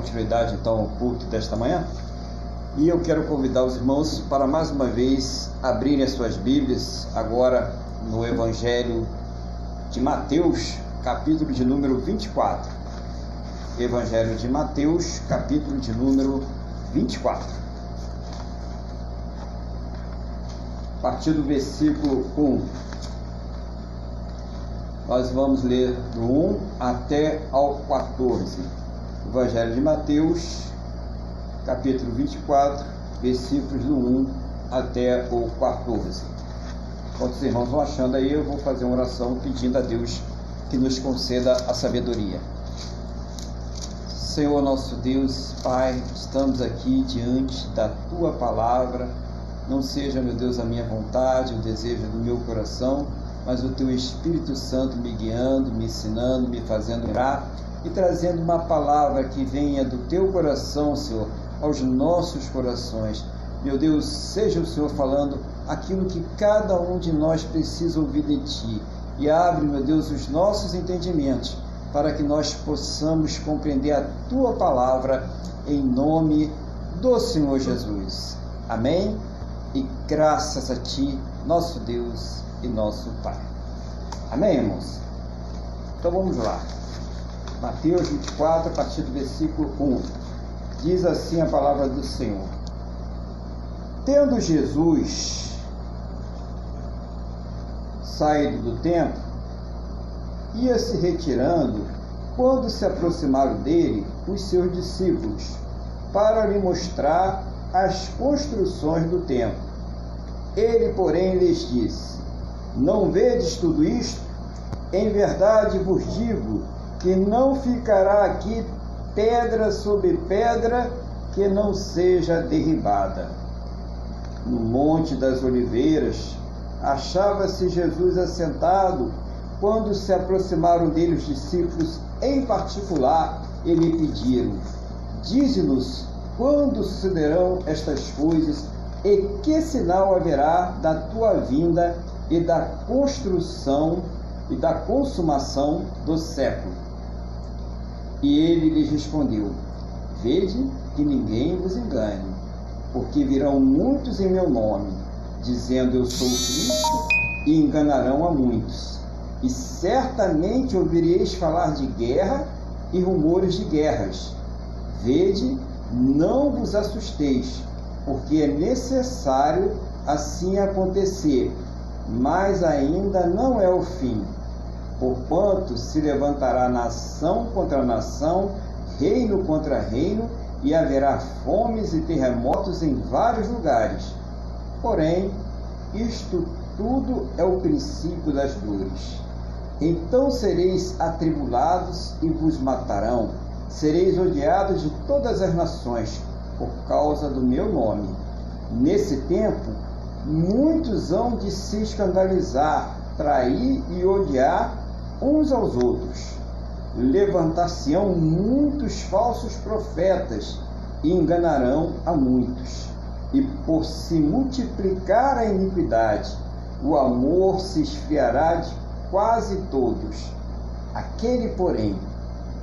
continuidade então ao culto desta manhã. E eu quero convidar os irmãos para mais uma vez abrirem as suas Bíblias, agora no Evangelho de Mateus, capítulo de número 24. Evangelho de Mateus, capítulo de número 24. A partir do versículo 1. Nós vamos ler do 1 até ao 14. Evangelho de Mateus, capítulo 24, versículos do 1 até o 14. Enquanto os irmãos vão achando aí, eu vou fazer uma oração pedindo a Deus que nos conceda a sabedoria. Senhor nosso Deus, Pai, estamos aqui diante da tua palavra. Não seja, meu Deus, a minha vontade, o desejo do meu coração, mas o teu Espírito Santo me guiando, me ensinando, me fazendo orar e trazendo uma palavra que venha do teu coração, Senhor, aos nossos corações. Meu Deus, seja o Senhor falando aquilo que cada um de nós precisa ouvir de ti e abre, meu Deus, os nossos entendimentos para que nós possamos compreender a tua palavra em nome do Senhor Jesus. Amém? E graças a ti, nosso Deus e nosso Pai. Amém, irmãos? Então vamos lá. Mateus 24, a partir do versículo 1. Diz assim a palavra do Senhor: Tendo Jesus saído do templo, ia se retirando quando se aproximaram dele os seus discípulos, para lhe mostrar as construções do templo. Ele, porém, lhes disse: Não vedes tudo isto? Em verdade vos digo que não ficará aqui pedra sobre pedra que não seja derribada. No Monte das Oliveiras achava-se Jesus assentado quando se aproximaram dele os discípulos em particular e lhe pediram: Dize-nos quando sucederão estas coisas e que sinal haverá da tua vinda e da construção e da consumação do século. E ele lhes respondeu: Vede que ninguém vos engane, porque virão muitos em meu nome, dizendo eu sou Cristo, e enganarão a muitos e certamente ouvireis falar de guerra e rumores de guerras. Vede, não vos assusteis, porque é necessário assim acontecer, mas ainda não é o fim. Porquanto se levantará nação contra nação, reino contra reino, e haverá fomes e terremotos em vários lugares. Porém, isto tudo é o princípio das dores. Então sereis atribulados e vos matarão, sereis odiados de todas as nações, por causa do meu nome. Nesse tempo, muitos hão de se escandalizar, trair e odiar uns aos outros. Levantar-se-ão muitos falsos profetas e enganarão a muitos. E por se multiplicar a iniquidade, o amor se esfriará de quase todos. Aquele, porém,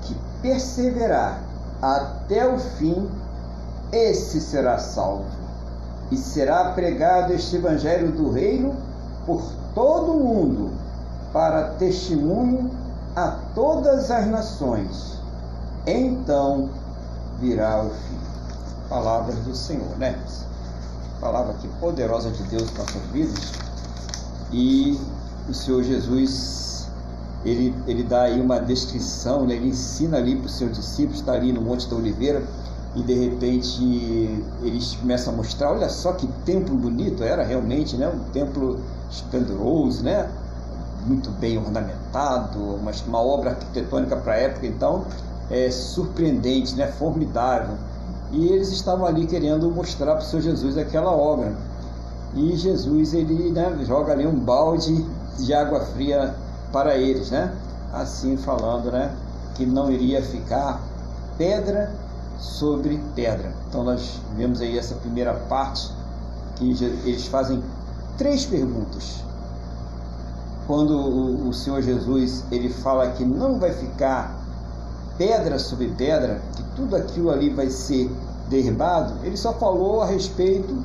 que perseverar até o fim, esse será salvo. E será pregado este evangelho do reino por todo o mundo, para testemunho a todas as nações. Então virá o fim. Palavras do Senhor, né? Palavra que poderosa de Deus para nossas vidas. E o Senhor Jesus ele, ele dá aí uma descrição, né? ele ensina ali para os seus discípulos, está ali no Monte da Oliveira, e de repente eles começam a mostrar, olha só que templo bonito era realmente, né? Um templo esplendoroso, né? Muito bem ornamentado, uma, uma obra arquitetônica para a época, então é surpreendente, né? Formidável. E eles estavam ali querendo mostrar para o Senhor Jesus aquela obra. E Jesus ele né, joga ali um balde de água fria para eles, né? Assim falando, né? Que não iria ficar pedra sobre pedra. Então nós vemos aí essa primeira parte que eles fazem três perguntas. Quando o, Senhor Jesus ele fala que não vai ficar pedra sobre pedra, que tudo aquilo ali vai ser derribado, ele só falou a respeito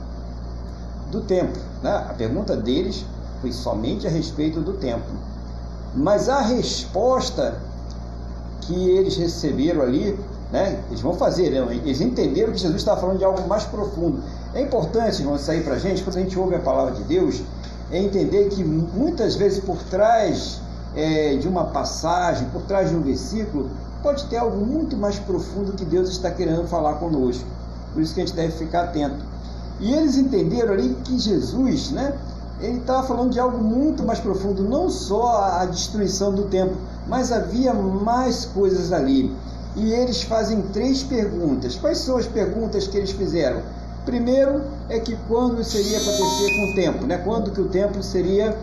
do templo. Né? A pergunta deles foi somente a respeito do templo. Mas a resposta que eles receberam ali né? Eles vão fazer, né? eles entenderam que Jesus estava falando de algo mais profundo. É importante, vamos sair para a gente, quando a gente ouve a palavra de Deus, é entender que muitas vezes por trás é, de uma passagem, por trás de um versículo, pode ter algo muito mais profundo que Deus está querendo falar conosco. Por isso que a gente deve ficar atento. E eles entenderam ali que Jesus, né, ele estava falando de algo muito mais profundo, não só a destruição do templo, mas havia mais coisas ali. E eles fazem três perguntas. Quais são as perguntas que eles fizeram? Primeiro é que quando seria acontecer com o templo, né? Quando que o templo seria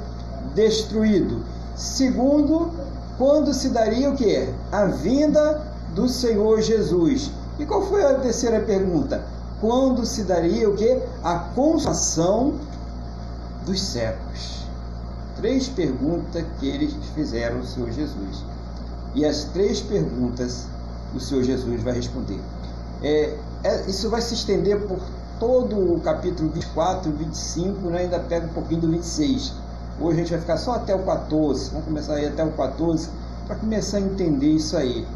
destruído? Segundo, quando se daria o que? A vinda do Senhor Jesus. E qual foi a terceira pergunta? Quando se daria o que? A consumação dos séculos. Três perguntas que eles fizeram ao Senhor Jesus. E as três perguntas o Senhor Jesus vai responder. É, é, isso vai se estender por todo o capítulo 24, 25, né? ainda pega um pouquinho do 26. Hoje a gente vai ficar só até o 14, vamos começar aí até o 14, para começar a entender isso aí,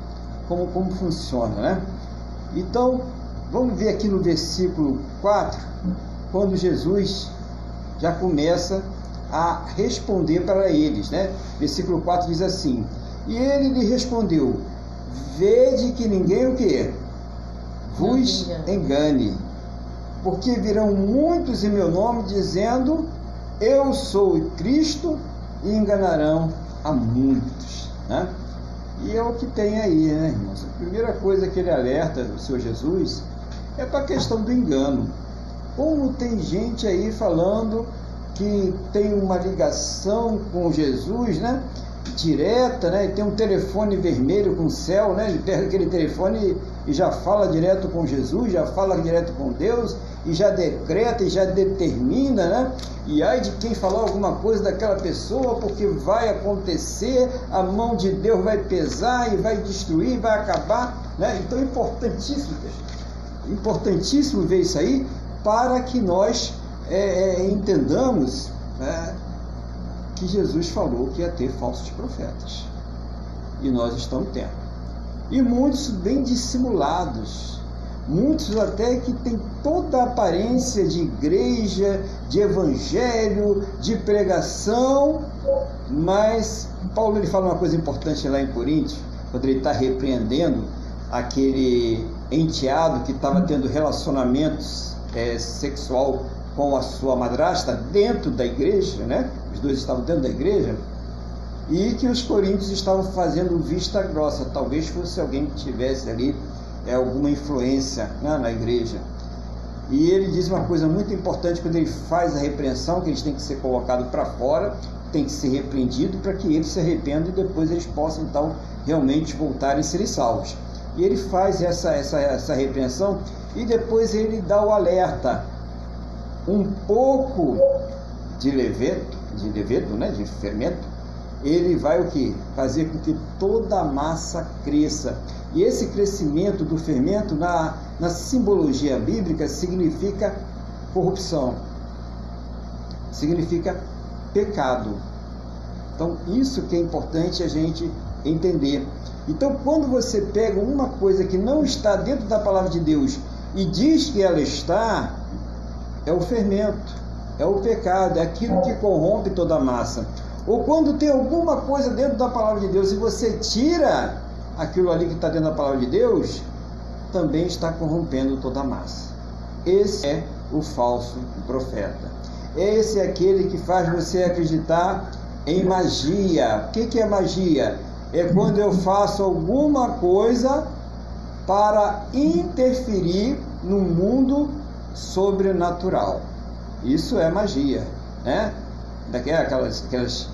como, como funciona, né? Então, vamos ver aqui no versículo 4, quando Jesus já começa a responder para eles, né? Versículo 4 diz assim: E ele lhe respondeu: Vede que ninguém o que? Vos engane. Porque virão muitos em meu nome dizendo: Eu sou Cristo, e enganarão a muitos. Né? E é o que tem aí, né, irmãos? A primeira coisa que ele alerta do Senhor Jesus é para a questão do engano. Como tem gente aí falando que tem uma ligação com Jesus, né? direta, né? Tem um telefone vermelho com o céu, né? Ele pega aquele telefone e já fala direto com Jesus, já fala direto com Deus e já decreta e já determina, né? E ai de quem falar alguma coisa daquela pessoa, porque vai acontecer, a mão de Deus vai pesar e vai destruir, vai acabar, né? Então é importantíssimo, importantíssimo ver isso aí para que nós é, é, entendamos né? que Jesus falou que ia ter falsos profetas. E nós estamos tendo. E muitos bem dissimulados, muitos até que têm toda a aparência de igreja, de evangelho, de pregação, mas Paulo ele fala uma coisa importante lá em Coríntios, quando ele está repreendendo aquele enteado que estava tendo relacionamentos é, sexual com a sua madrasta dentro da igreja, né? Os dois estavam dentro da igreja e que os coríntios estavam fazendo vista grossa. Talvez fosse alguém que tivesse ali é, alguma influência né, na igreja. E ele diz uma coisa muito importante quando ele faz a repreensão, que eles têm que ser colocados para fora, tem que ser repreendido para que eles se arrependam e depois eles possam então realmente voltar e serem salvos. E ele faz essa, essa, essa repreensão e depois ele dá o alerta um pouco de levedo, de levedo, né, de fermento, ele vai o que? Fazer com que toda a massa cresça. E esse crescimento do fermento na, na simbologia bíblica significa corrupção, significa pecado. Então, isso que é importante a gente entender. Então, quando você pega uma coisa que não está dentro da palavra de Deus e diz que ela está, é o fermento, é o pecado, é aquilo que corrompe toda a massa. Ou quando tem alguma coisa dentro da palavra de Deus e você tira aquilo ali que está dentro da palavra de Deus, também está corrompendo toda a massa. Esse é o falso profeta. Esse é aquele que faz você acreditar em magia. O que é magia? É quando eu faço alguma coisa para interferir no mundo sobrenatural. Isso é magia, né? Daquelas, aquelas,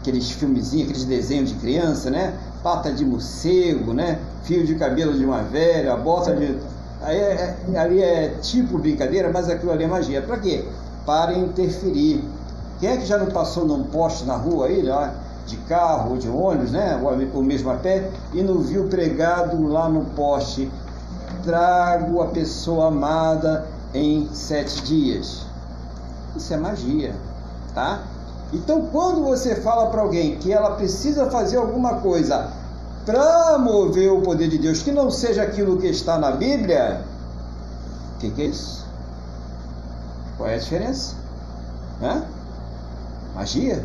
aqueles filmezinhos, aqueles desenhos de criança, né? Pata de morcego, né? Fio de cabelo de uma velha, bota de. Aí é, é, ali é tipo brincadeira, mas aquilo ali é magia. Para quê? Para interferir. Quem é que já não passou num poste na rua aí, lá, de carro ou de ônibus, né? Ou mesmo a pé, e não viu pregado lá no poste? Trago a pessoa amada em sete dias. Isso é magia, tá? Então, quando você fala para alguém que ela precisa fazer alguma coisa para mover o poder de Deus, que não seja aquilo que está na Bíblia, o que, que, é isso? Qual é a diferença? Hã? Magia?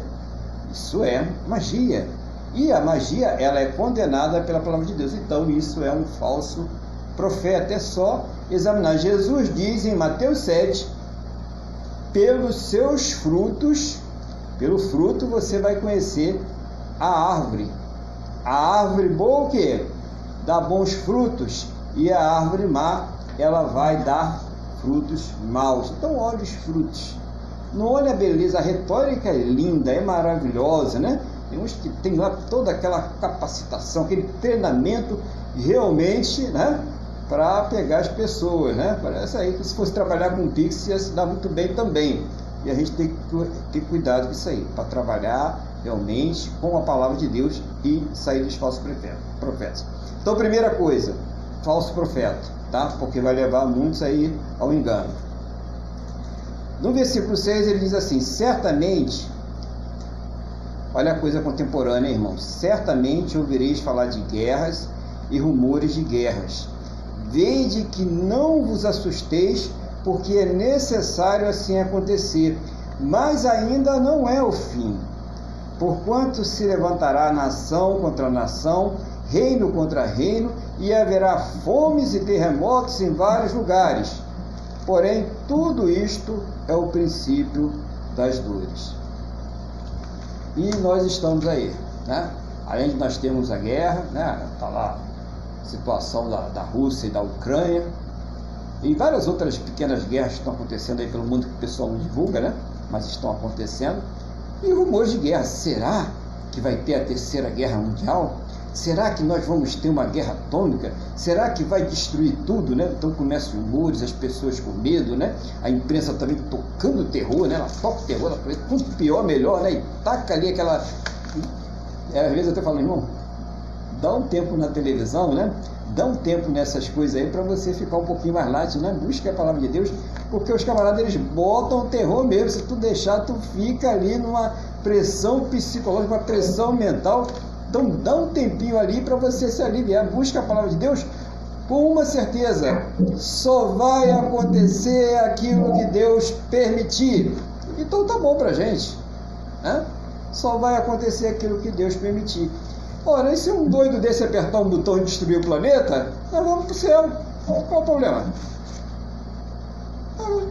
Isso é magia. E a magia, ela é condenada pela palavra de Deus. Então, isso é um falso profeta. É só examinar. Jesus diz em Mateus 7: pelos seus frutos, pelo fruto você vai conhecer a árvore. A árvore boa o quê? Dá bons frutos. E a árvore má, ela vai dar frutos maus. Então, olhe os frutos. Não olha a beleza, a retórica é linda, é maravilhosa, né? Tem uns que tem lá toda aquela capacitação, aquele treinamento realmente, né? Para pegar as pessoas, né? Parece aí que se fosse trabalhar com Pix ia se dar muito bem também. E a gente tem que ter cuidado com isso aí, para trabalhar realmente com a palavra de Deus e sair dos falsos profetas. Então, primeira coisa, falso profeta, tá? Porque vai levar muitos aí ao engano. No versículo 6 ele diz assim: Certamente, olha a coisa contemporânea, irmãos, certamente ouvireis falar de guerras e rumores de guerras. Vede que não vos assusteis, porque é necessário assim acontecer, mas ainda não é o fim. Porquanto se levantará nação contra nação, reino contra reino, e haverá fomes e terremotos em vários lugares. Porém, tudo isto é o princípio das dores. E nós estamos aí, né? Além de nós termos a guerra, né? Está lá a situação da, da Rússia e da Ucrânia, e várias outras pequenas guerras que estão acontecendo aí pelo mundo que o pessoal não divulga, né? Mas estão acontecendo. E rumores de guerra. Será que vai ter a terceira guerra mundial? Será que nós vamos ter uma guerra atômica? Será que vai destruir tudo, né? Então começam rumores, as pessoas com medo, né? A imprensa também tocando terror, né? Ela toca o terror, ela fala, quanto pior, melhor, né? E taca ali aquela... É, às vezes eu até falo, irmão, dá um tempo na televisão, né? Dá um tempo nessas coisas aí para você ficar um pouquinho mais látigo, né? Busca a palavra de Deus, porque os camaradas eles botam terror mesmo. Se tu deixar, tu fica ali numa pressão psicológica, uma pressão mental então dá um tempinho ali para você se aliviar. Busca a palavra de Deus com uma certeza: só vai acontecer aquilo que Deus permitir. Então tá bom para gente. Né? Só vai acontecer aquilo que Deus permitir. Ora, e se um doido desse apertar um botão e destruir o planeta, nós vamos para o céu. Qual o problema?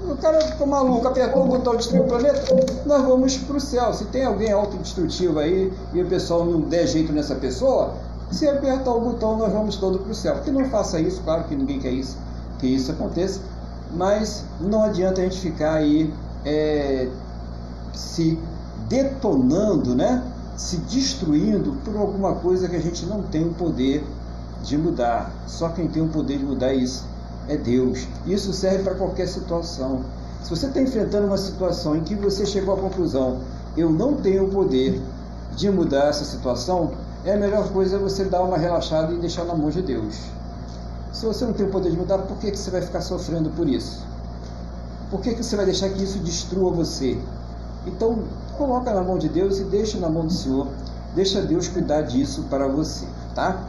O cara ficou maluco, apertou o botão destruir o planeta, nós vamos para o céu. Se tem alguém autodestrutivo aí e o pessoal não der jeito nessa pessoa, se apertar o botão, nós vamos todos para o céu. Que não faça isso, claro que ninguém quer isso, que isso aconteça, mas não adianta a gente ficar aí é, se detonando, né? Se destruindo por alguma coisa que a gente não tem o poder de mudar. Só quem tem o poder de mudar é isso é Deus. Isso serve para qualquer situação. Se você está enfrentando uma situação em que você chegou à conclusão, eu não tenho o poder de mudar essa situação, é a melhor coisa você dar uma relaxada e deixar na mão de Deus. Se você não tem o poder de mudar, por que, que você vai ficar sofrendo por isso? Por que, que você vai deixar que isso destrua você? Então, coloca na mão de Deus e deixa na mão do Senhor. Deixa Deus cuidar disso para você, tá?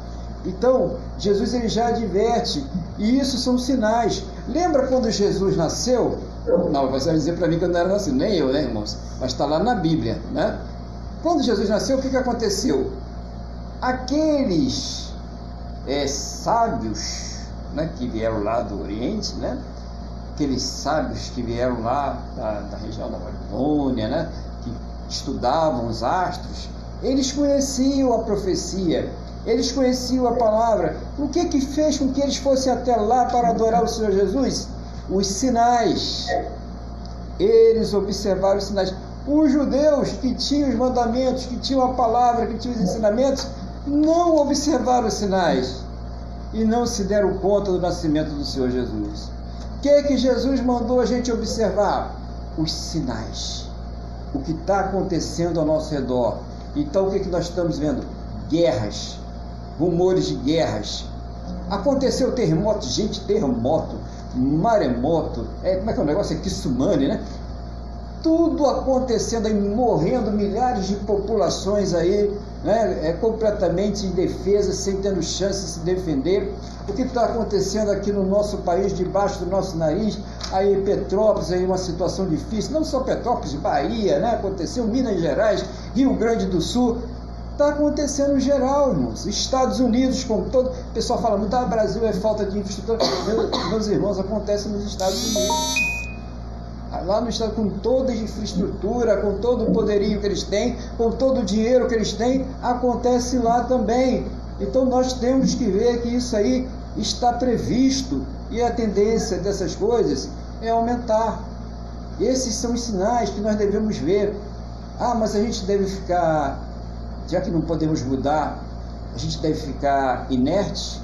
Então, Jesus ele já adverte, e isso são sinais. Lembra quando Jesus nasceu? Não, você vai dizer para mim que eu não era nascido, nem eu, né, irmãos? Mas está lá na Bíblia, né? Quando Jesus nasceu, o que, que aconteceu? Aqueles é, sábios, né, que vieram lá do Oriente, né? aqueles sábios que vieram lá da, da região da Babilônia, né? Estudavam os astros, eles conheciam a profecia, eles conheciam a palavra. O que que fez com que eles fossem até lá para adorar o Senhor Jesus? Os sinais. Eles observaram os sinais. Os judeus que tinham os mandamentos, que tinham a palavra, que tinham os ensinamentos, não observaram os sinais e não se deram conta do nascimento do Senhor Jesus. O que, que Jesus mandou a gente observar? Os sinais. O que está acontecendo ao nosso redor. Então, o que, que nós estamos vendo? Guerras, rumores de guerras. Aconteceu terremoto, gente, terremoto, maremoto, é, como é que é o negócio? É Kitsumane, né? Tudo acontecendo aí, morrendo milhares de populações aí, né, é completamente indefesas, sem tendo chance de se defender. O que está acontecendo aqui no nosso país, debaixo do nosso nariz, aí Petrópolis, aí uma situação difícil, não só Petrópolis, Bahia, né, aconteceu Minas Gerais, Rio Grande do Sul, está acontecendo em geral, irmãos. Estados Unidos, como todo. O pessoal fala muito, ah, Brasil é falta de infraestrutura. Meus, meus irmãos, acontece nos Estados Unidos lá no estado com toda a infraestrutura, com todo o poderio que eles têm, com todo o dinheiro que eles têm, acontece lá também. Então nós temos que ver que isso aí está previsto e a tendência dessas coisas é aumentar. Esses são os sinais que nós devemos ver. Ah, mas a gente deve ficar, já que não podemos mudar, a gente deve ficar inerte?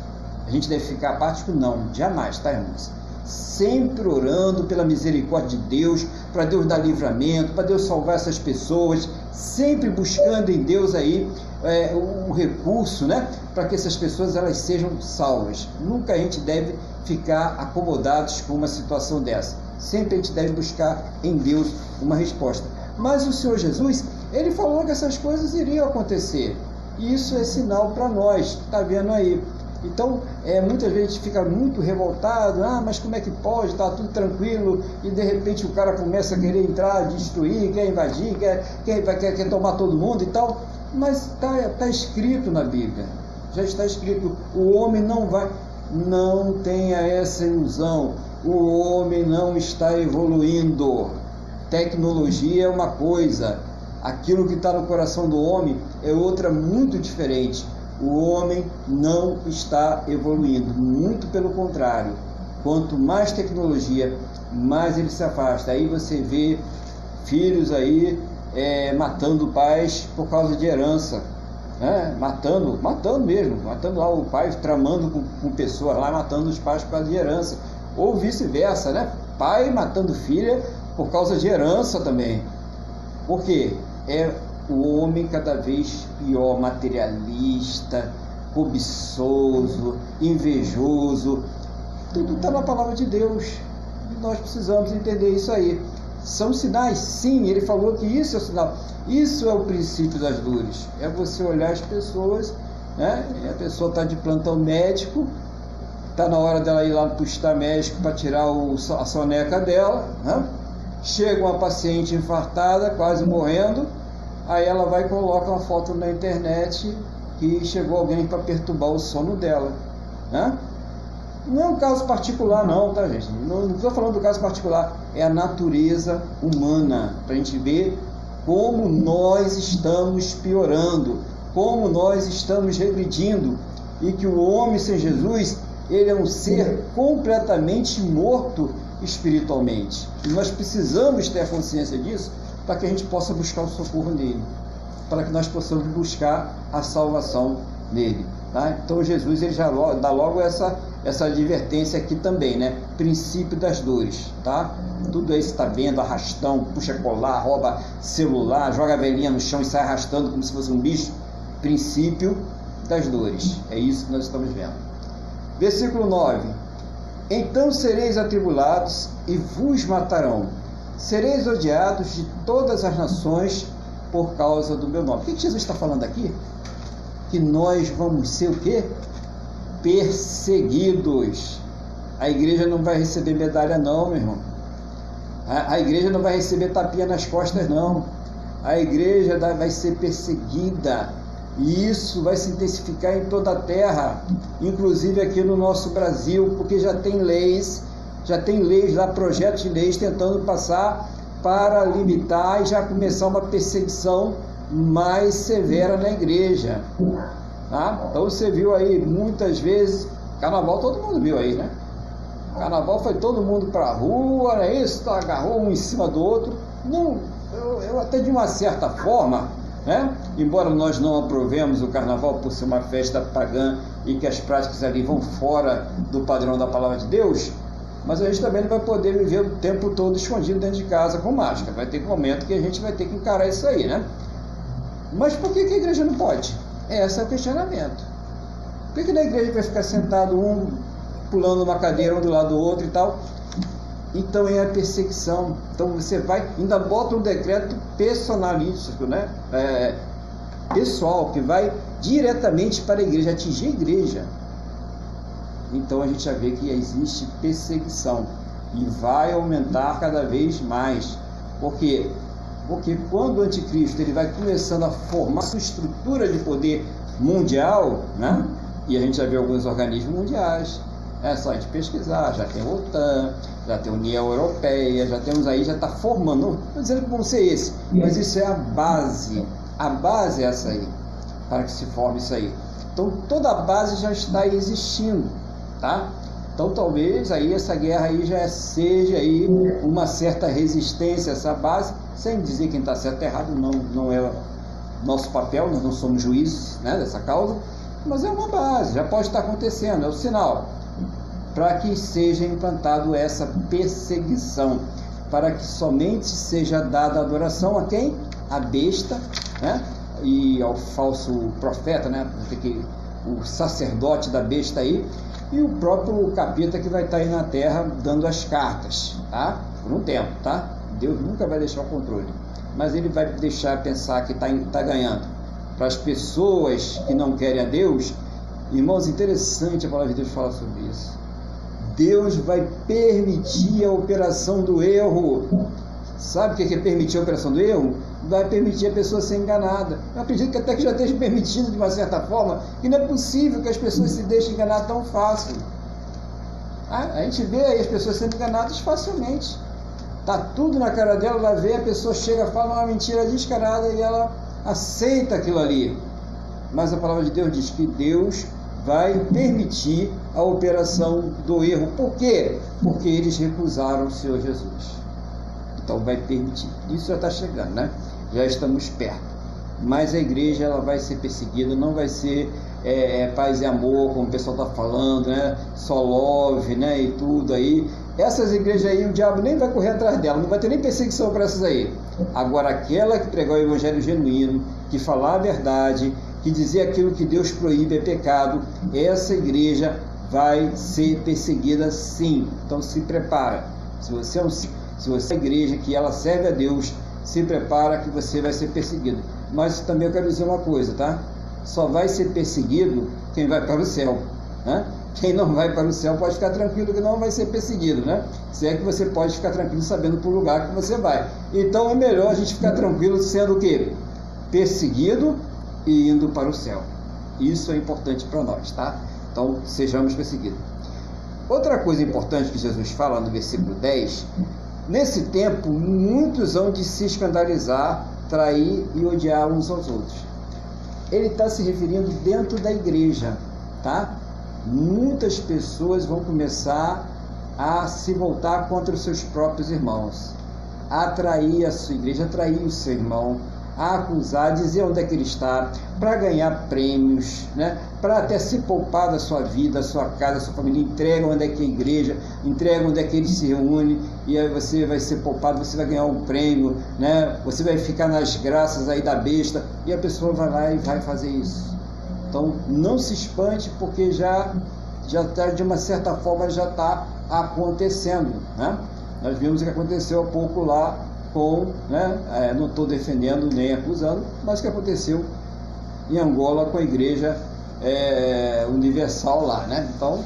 A gente deve ficar apático? Não, jamais, tá, irmãos? Sempre orando pela misericórdia de Deus, para Deus dar livramento, para Deus salvar essas pessoas, sempre buscando em Deus aí é, o recurso, né, para que essas pessoas elas sejam salvas. Nunca a gente deve ficar acomodados com uma situação dessa. Sempre a gente deve buscar em Deus uma resposta. Mas o Senhor Jesus, ele falou que essas coisas iriam acontecer. E isso é sinal para nós, está vendo aí. Então, é, muitas vezes fica muito revoltado, ah, mas como é que pode, está tudo tranquilo, e de repente o cara começa a querer entrar, destruir, quer invadir, quer, quer, quer, quer tomar todo mundo e tal. Mas está tá escrito na Bíblia, já está escrito, o homem não vai, não tenha essa ilusão, o homem não está evoluindo. Tecnologia é uma coisa, aquilo que está no coração do homem é outra muito diferente o homem não está evoluindo, muito pelo contrário. Quanto mais tecnologia, mais ele se afasta. Aí você vê filhos aí é, matando pais por causa de herança, né? matando, matando mesmo, matando lá o pai, tramando com, com pessoas lá, matando os pais por causa de herança, ou vice-versa, né? Pai matando filha por causa de herança também. Por quê? É o homem cada vez pior, materialista, cobiçoso, invejoso. Tudo está na palavra de Deus. E nós precisamos entender isso aí. São sinais, sim, ele falou que isso é o sinal. Isso é o princípio das dores. É você olhar as pessoas, né? E a pessoa está de plantão médico, está na hora dela ir lá para o estar médico para tirar o, a soneca dela, né? Chega uma paciente infartada, quase morrendo Aí ela vai e coloca uma foto na internet que chegou alguém para perturbar o sono dela. Né? Não é um caso particular, não, tá, gente? Não estou falando do caso particular, é a natureza humana, para a gente ver como nós estamos piorando, como nós estamos regredindo, e que o homem sem Jesus, ele é um ser completamente morto espiritualmente. E nós precisamos ter consciência disso para que a gente possa buscar o socorro nele, para que nós possamos buscar a salvação nele. Tá? Então Jesus ele já dá logo essa, essa advertência aqui também, né? Princípio das dores, tá? Tudo você está vendo, arrastão, puxa colar, rouba celular, joga a velhinha no chão e sai arrastando como se fosse um bicho. Princípio das dores. É isso que nós estamos vendo. Versículo 9. Então sereis atribulados e vos matarão sereis odiados de todas as nações por causa do meu nome. O que Jesus está falando aqui? Que nós vamos ser o quê? Perseguidos. A igreja não vai receber medalha, não, meu irmão. A, a igreja não vai receber tapinha nas costas, não. A igreja vai ser perseguida. E isso vai se intensificar em toda a terra, inclusive aqui no nosso Brasil, porque já tem leis, já tem leis lá, projetos de leis tentando passar para limitar e já começar uma perseguição mais severa na igreja. Tá? Então você viu aí muitas vezes, carnaval todo mundo viu aí, né? Carnaval foi todo mundo para a rua, é isso, agarrou um em cima do outro. Não, eu, eu até de uma certa forma, né? Embora nós não aprovemos o carnaval por ser uma festa pagã e que as práticas ali vão fora do padrão da palavra de Deus, mas a gente também não vai poder viver o tempo todo escondido dentro de casa com máscara. Vai ter um momento que a gente vai ter que encarar isso aí, né? Mas por que, que a igreja não pode? Esse é o questionamento. Por que, que na igreja vai ficar sentado um pulando uma cadeira um do lado do outro e tal? Então é a perseguição. Então você vai, ainda bota um decreto personalístico, né? É, pessoal, que vai diretamente para a igreja, atingir a igreja. Então a gente já vê que existe perseguição e vai aumentar cada vez mais. Por quê? Porque quando o anticristo ele vai começando a formar sua estrutura de poder mundial, né? e a gente já vê alguns organismos mundiais, é só a gente pesquisar, já tem a OTAN, já tem a União Europeia, já temos aí, já está formando, não estou dizendo que vão ser esse, mas isso é a base, a base é essa aí, para que se forme isso aí. Então toda a base já está existindo, tá? Então talvez aí essa guerra aí já seja aí uma certa resistência a essa base, sem dizer quem está certo ou errado, não, não é nosso papel, nós não somos juízes né, dessa causa, mas é uma base, já pode estar acontecendo, é o sinal para que seja implantado essa perseguição, para que somente seja dada adoração a quem? A besta, né? E ao falso profeta, né? O sacerdote da besta aí, e o próprio capeta que vai estar aí na terra dando as cartas, tá? Por um tempo, tá? Deus nunca vai deixar o controle, mas ele vai deixar pensar que está tá ganhando. Para as pessoas que não querem a Deus, irmãos, interessante a palavra de Deus falar sobre isso. Deus vai permitir a operação do erro. Sabe o que é permitir a operação do erro? Vai permitir a pessoa ser enganada. Eu acredito que até que já esteja permitido de uma certa forma, e não é possível que as pessoas se deixem enganar tão fácil. A gente vê aí as pessoas sendo enganadas facilmente. Tá tudo na cara dela, ela vê, a pessoa chega, fala uma mentira descarada e ela aceita aquilo ali. Mas a palavra de Deus diz que Deus vai permitir a operação do erro. Por quê? Porque eles recusaram o Senhor Jesus. Então vai permitir. Isso já está chegando, né? Já estamos perto. Mas a igreja ela vai ser perseguida, não vai ser é, é, paz e amor, como o pessoal está falando, né? Só love, né? E tudo aí. Essas igrejas aí, o diabo nem vai correr atrás dela, não vai ter nem perseguição para essas aí. Agora, aquela que pregar o evangelho genuíno, que falar a verdade, que dizer aquilo que Deus proíbe é pecado, essa igreja vai ser perseguida sim. Então se prepara. Se você é um, se você é uma igreja que ela serve a Deus, se prepara que você vai ser perseguido. Mas também eu quero dizer uma coisa, tá? Só vai ser perseguido quem vai para o céu, né? Quem não vai para o céu pode ficar tranquilo que não vai ser perseguido, né? Se é que você pode ficar tranquilo sabendo para o lugar que você vai. Então é melhor a gente ficar tranquilo sendo o quê? Perseguido e indo para o céu. Isso é importante para nós, tá? Então, sejamos perseguidos. Outra coisa importante que Jesus fala no versículo 10: Nesse tempo, muitos hão de se escandalizar, trair e odiar uns aos outros. Ele está se referindo dentro da igreja, tá? Muitas pessoas vão começar a se voltar contra os seus próprios irmãos, a trair a sua igreja, a trair o seu irmão, a acusar, dizer onde é que ele está, para ganhar prêmios, né? para até se poupar da sua vida, da sua casa, da sua família, entrega onde é que é a igreja, entrega onde é que ele se reúne, e aí você vai ser poupado, você vai ganhar um prêmio, né? você vai ficar nas graças aí da besta, e a pessoa vai lá e vai fazer isso. Então não se espante, porque já já está de uma certa forma já está acontecendo, né? Nós vimos o que aconteceu há pouco lá com, né, é, não estou defendendo nem acusando, mas que aconteceu em Angola com a igreja é, universal lá, né? Então,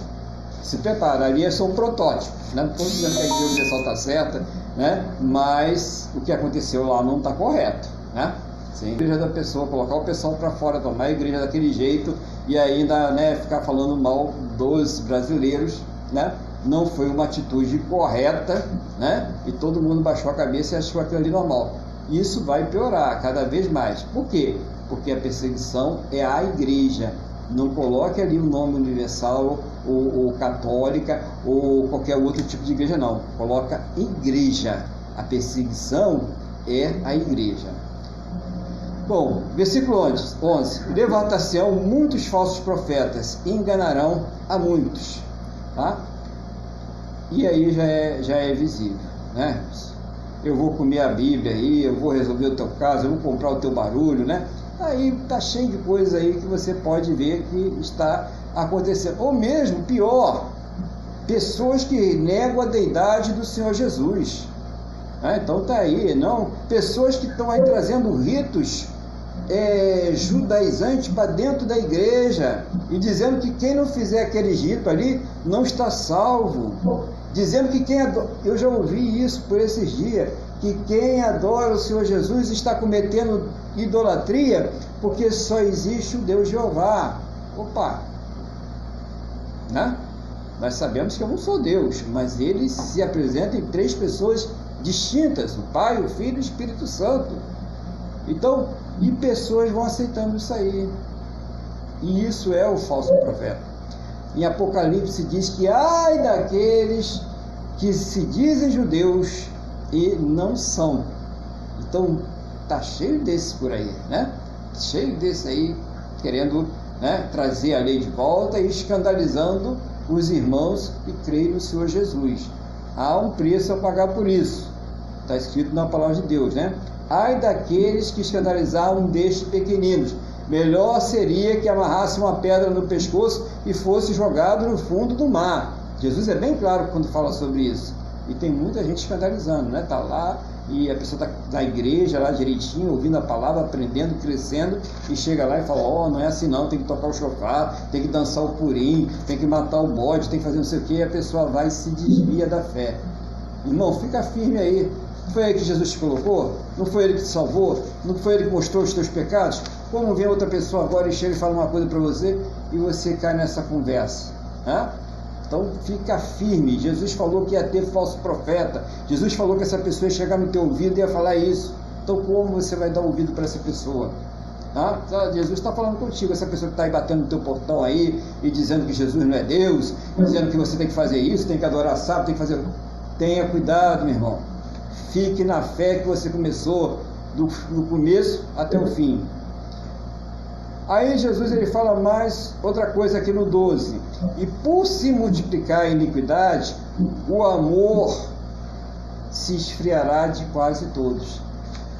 se prepara, ali é só um protótipo, né? não estou dizendo que a igreja universal está certa, né? mas o que aconteceu lá não está correto, né? Sim. A igreja da pessoa, colocar o pessoal para fora, tomar a igreja daquele jeito e ainda né, ficar falando mal dos brasileiros, né? Não foi uma atitude correta, né? E todo mundo baixou a cabeça e achou aquilo ali normal. Isso vai piorar cada vez mais. Por quê? Porque a perseguição é a igreja. Não coloque ali o nome universal ou, ou católica ou qualquer outro tipo de igreja, não. Coloca igreja. A perseguição é a igreja. Bom, versículo 11: Levantar-se muitos falsos profetas, enganarão a muitos. Tá? E aí já é, já é visível, né? Eu vou comer a Bíblia aí, eu vou resolver o teu caso, eu vou comprar o teu barulho, né? Aí tá cheio de coisas aí que você pode ver que está acontecendo. Ou mesmo, pior, pessoas que negam a deidade do Senhor Jesus. Ah, então tá aí, não? Pessoas que estão aí trazendo ritos é, judaizantes para dentro da igreja e dizendo que quem não fizer aquele rito ali não está salvo. Dizendo que quem adora, eu já ouvi isso por esses dias, que quem adora o Senhor Jesus está cometendo idolatria porque só existe o Deus Jeová. Opa! Né? Nós sabemos que eu não sou Deus, mas ele se apresenta em três pessoas distintas: o Pai, o Filho e o Espírito Santo. Então, e pessoas vão aceitando isso aí. E isso é o falso profeta. Em Apocalipse diz que ai daqueles que se dizem judeus e não são. Então, tá cheio desses por aí, né? Cheio desse aí querendo né, trazer a lei de volta e escandalizando os irmãos que creem no Senhor Jesus. Há um preço a pagar por isso. Está escrito na palavra de Deus, né? Ai daqueles que escandalizaram um destes pequeninos. Melhor seria que amarrasse uma pedra no pescoço e fosse jogado no fundo do mar. Jesus é bem claro quando fala sobre isso. E tem muita gente escandalizando, né? Está lá e a pessoa está na igreja lá direitinho, ouvindo a palavra, aprendendo, crescendo, e chega lá e fala, ó, oh, não é assim não, tem que tocar o chofar, tem que dançar o purim, tem que matar o bode, tem que fazer não sei o que, e a pessoa vai e se desvia da fé. Irmão, fica firme aí. Foi aí que Jesus te colocou? Não foi ele que te salvou? Não foi ele que mostrou os teus pecados? Como vem outra pessoa agora e chega e fala uma coisa para você e você cai nessa conversa? Né? Então fica firme. Jesus falou que ia ter falso profeta. Jesus falou que essa pessoa ia chegar no teu ouvido e ia falar isso. Então como você vai dar ouvido para essa pessoa? Tá? Jesus está falando contigo, essa pessoa que está aí batendo no teu portão aí e dizendo que Jesus não é Deus, dizendo que você tem que fazer isso, tem que adorar sábado, tem que fazer. Tenha cuidado, meu irmão. Fique na fé que você começou do, do começo até o fim. Aí Jesus ele fala mais outra coisa aqui no 12. E por se multiplicar a iniquidade, o amor se esfriará de quase todos.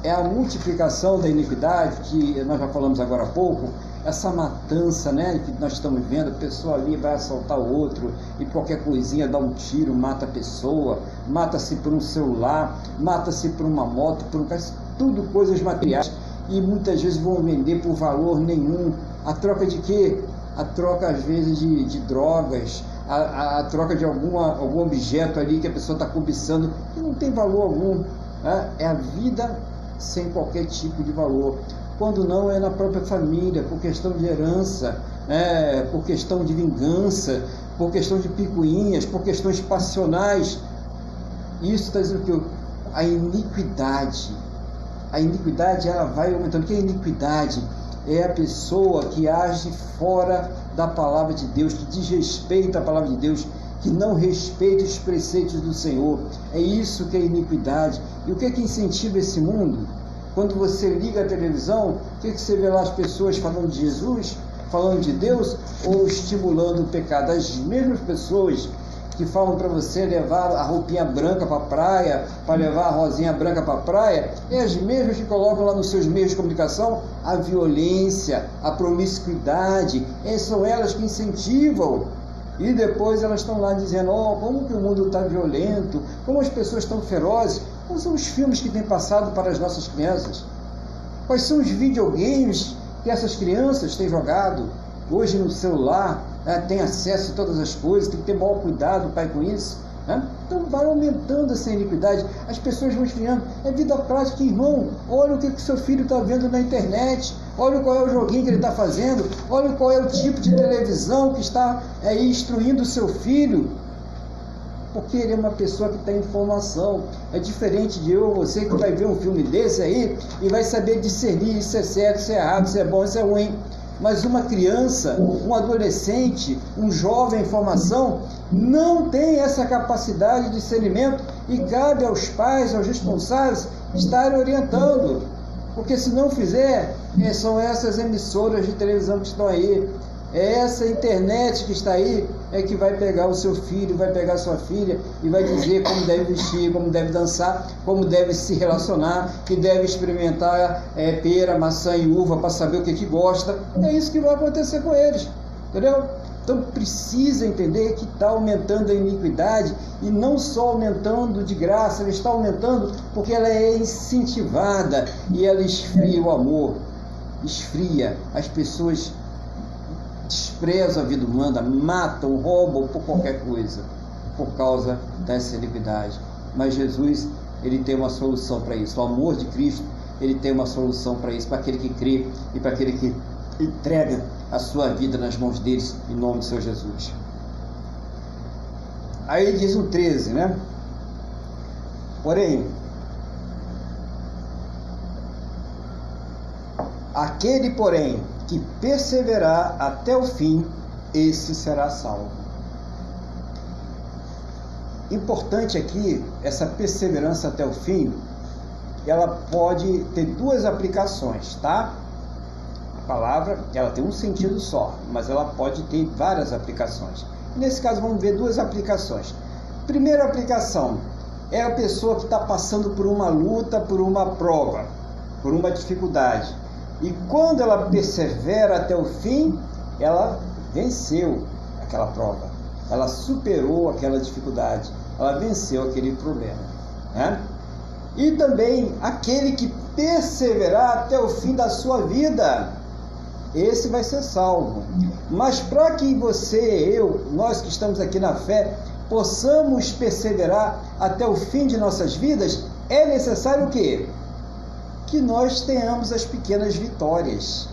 É a multiplicação da iniquidade que nós já falamos agora há pouco, essa matança né, que nós estamos vendo, a pessoa ali vai assaltar o outro e qualquer coisinha dá um tiro, mata a pessoa, mata-se por um celular, mata-se por uma moto, por um tudo coisas materiais e muitas vezes vão vender por valor nenhum. A troca de quê? A troca às vezes de, de drogas, a, a, a, troca de alguma, algum objeto ali que a pessoa está cobiçando, que não tem valor algum. Né? É a vida sem qualquer tipo de valor. Quando não é na própria família, por questão de herança, é, por questão de vingança, por questão de picuinhas, por questões passionais. Isso está dizendo que a iniquidade a iniquidade ela vai aumentando. O que é iniquidade? É a pessoa que age fora da palavra de Deus, que desrespeita a palavra de Deus, que não respeita os preceitos do Senhor. É isso que é iniquidade. E o que é que incentiva esse mundo? Quando você liga a televisão, o que, é que você vê lá as pessoas falando de Jesus, falando de Deus ou estimulando o pecado? As mesmas pessoas que falam para você levar a roupinha branca para a praia, para levar a rosinha branca para a praia, é as mesmas que colocam lá nos seus meios de comunicação a violência, a promiscuidade, e são elas que incentivam. E depois elas estão lá dizendo, oh, como que o mundo está violento, como as pessoas estão ferozes. Quais são os filmes que têm passado para as nossas crianças? Quais são os videogames que essas crianças têm jogado hoje no celular? né, tem acesso a todas as coisas, tem que ter maior cuidado, pai, com isso. Né? Então vai aumentando essa iniquidade, as pessoas vão esfriando. É vida prática, irmão. Olha o que, que seu filho está vendo na internet, olha qual é o joguinho que ele está fazendo, olha qual é o tipo de televisão que está é, instruindo o seu filho. Porque ele é uma pessoa que tem informação. É diferente de eu ou você que vai ver um filme desse aí e vai saber discernir isso é certo, isso é errado, isso é bom, isso é ruim. Mas uma criança, um adolescente, um jovem em formação não tem essa capacidade de discernimento e cabe aos pais, aos responsáveis, estarem orientando. Porque se não fizer, é, são essas emissoras de televisão que estão aí, é essa internet que está aí é que vai pegar o seu filho, vai pegar a sua filha e vai dizer como deve vestir, como deve dançar, como deve se relacionar, que deve experimentar é, pera, maçã e uva para saber o que, que gosta. É isso que vai acontecer com eles, entendeu? Então precisa entender que está aumentando a iniquidade e não só aumentando de graça, ela está aumentando porque ela é incentivada e ela esfria o amor, esfria as pessoas desprezam a vida humana, matam, roubam por qualquer coisa, por causa dessa iniquidade. Mas Jesus, ele tem uma solução para isso. O amor de Cristo, ele tem uma solução para isso, para aquele que crê e para aquele que entrega a sua vida nas mãos deles, em nome do Senhor Jesus. Aí diz o 13, né? Porém, aquele, porém, que perseverar até o fim, esse será salvo. Importante aqui, essa perseverança até o fim, ela pode ter duas aplicações, tá? A palavra, ela tem um sentido só, mas ela pode ter várias aplicações. Nesse caso, vamos ver duas aplicações. Primeira aplicação é a pessoa que está passando por uma luta, por uma prova, por uma dificuldade e quando ela persevera até o fim, ela venceu aquela prova, ela superou aquela dificuldade, ela venceu aquele problema. Né? E também aquele que perseverar até o fim da sua vida, esse vai ser salvo. Mas para que você, eu, nós que estamos aqui na fé, possamos perseverar até o fim de nossas vidas, é necessário o quê? Que nós tenhamos as pequenas vitórias.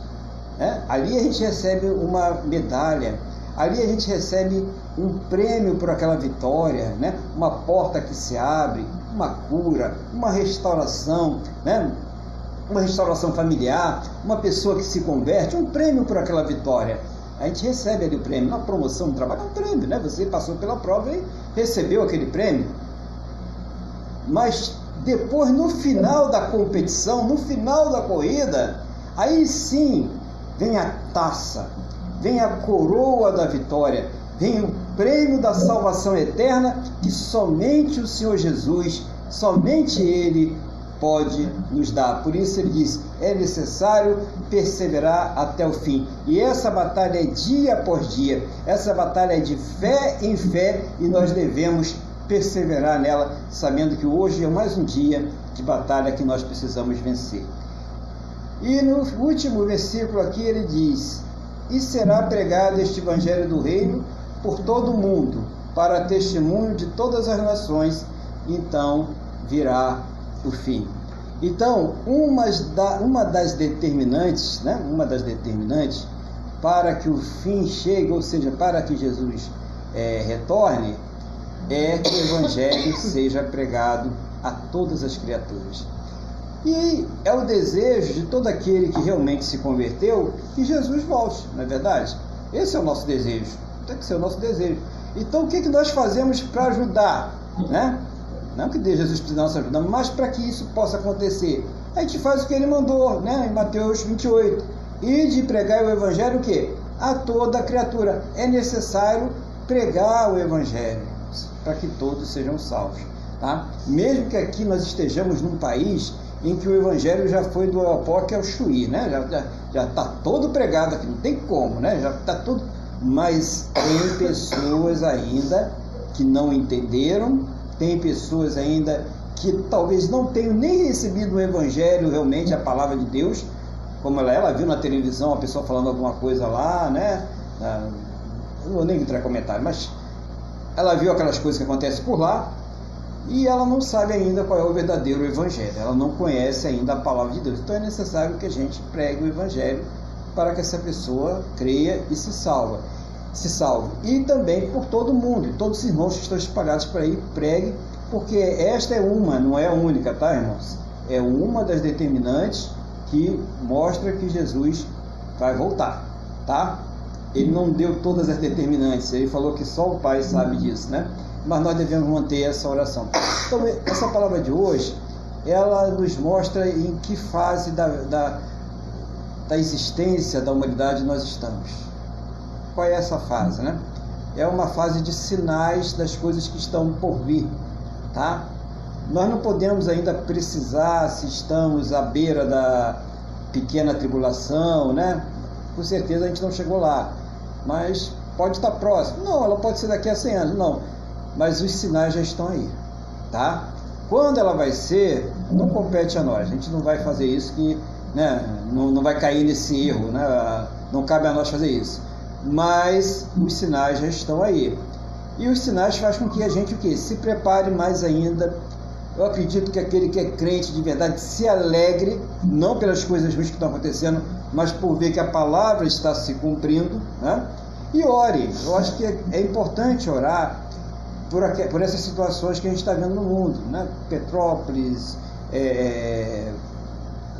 Né? Ali a gente recebe uma medalha, ali a gente recebe um prêmio por aquela vitória, né? uma porta que se abre, uma cura, uma restauração, né? uma restauração familiar, uma pessoa que se converte, um prêmio por aquela vitória. A gente recebe ali o prêmio, uma promoção, um trabalho, é um prêmio, né? Você passou pela prova e recebeu aquele prêmio. Mas depois, no final da competição, no final da corrida, aí sim vem a taça, vem a coroa da vitória, vem o prêmio da salvação eterna que somente o Senhor Jesus, somente Ele pode nos dar. Por isso ele diz: é necessário perseverar até o fim. E essa batalha é dia após dia, essa batalha é de fé em fé e nós devemos perseverar nela, sabendo que hoje é mais um dia de batalha que nós precisamos vencer. E no último versículo aqui ele diz: E será pregado este evangelho do reino por todo o mundo, para testemunho de todas as nações, então virá o fim. Então, uma, das determinantes, né, uma das determinantes para que o fim chegue, ou seja, para que Jesus é, retorne, é que o Evangelho seja pregado a todas as criaturas. E é o desejo de todo aquele que realmente se converteu que Jesus volte, não é verdade? Esse é o nosso desejo, tem que ser o nosso desejo. Então o que, que nós fazemos para ajudar? Né? Não que Jesus precise da nossa ajuda, mas para que isso possa acontecer. A gente faz o que ele mandou, né? em Mateus 28. E de pregar o Evangelho o quê? A toda criatura. É necessário pregar o Evangelho para que todos sejam salvos. Tá? Mesmo que aqui nós estejamos num país em que o evangelho já foi do Opoque ao Chuí, né? já está todo pregado aqui, não tem como, né? já está tudo. Mas tem pessoas ainda que não entenderam, tem pessoas ainda que talvez não tenham nem recebido o evangelho realmente, a palavra de Deus, como ela, ela viu na televisão a pessoa falando alguma coisa lá, né? Ah, não vou nem entrar em comentário, mas ela viu aquelas coisas que acontecem por lá e ela não sabe ainda qual é o verdadeiro evangelho. Ela não conhece ainda a palavra de Deus. Então é necessário que a gente pregue o evangelho para que essa pessoa creia e se salva, se salve. E também por todo mundo, todos os irmãos que estão espalhados por aí, pregue, porque esta é uma, não é a única, tá, irmãos? É uma das determinantes que mostra que Jesus vai voltar, tá? Ele não deu todas as determinantes, ele falou que só o Pai sabe disso, né? Mas nós devemos manter essa oração. Então, essa palavra de hoje, ela nos mostra em que fase da, da, da existência da humanidade nós estamos. Qual é essa fase, né? É uma fase de sinais das coisas que estão por vir, tá? Nós não podemos ainda precisar se estamos à beira da pequena tribulação, né? Com certeza a gente não chegou lá, mas pode estar próximo. Não, ela pode ser daqui a 100 anos, não. Mas os sinais já estão aí, tá? Quando ela vai ser, não compete a nós. A gente não vai fazer isso que, né? Não, não vai cair nesse erro, né? Não cabe a nós fazer isso. Mas os sinais já estão aí. E os sinais fazem com que a gente o quê? Se prepare mais ainda eu acredito que aquele que é crente de verdade se alegre, não pelas coisas ruins que estão acontecendo, mas por ver que a palavra está se cumprindo, né? E ore. Eu acho que é, é importante orar por, aqui, por essas situações que a gente está vendo no mundo, né? Petrópolis, é, é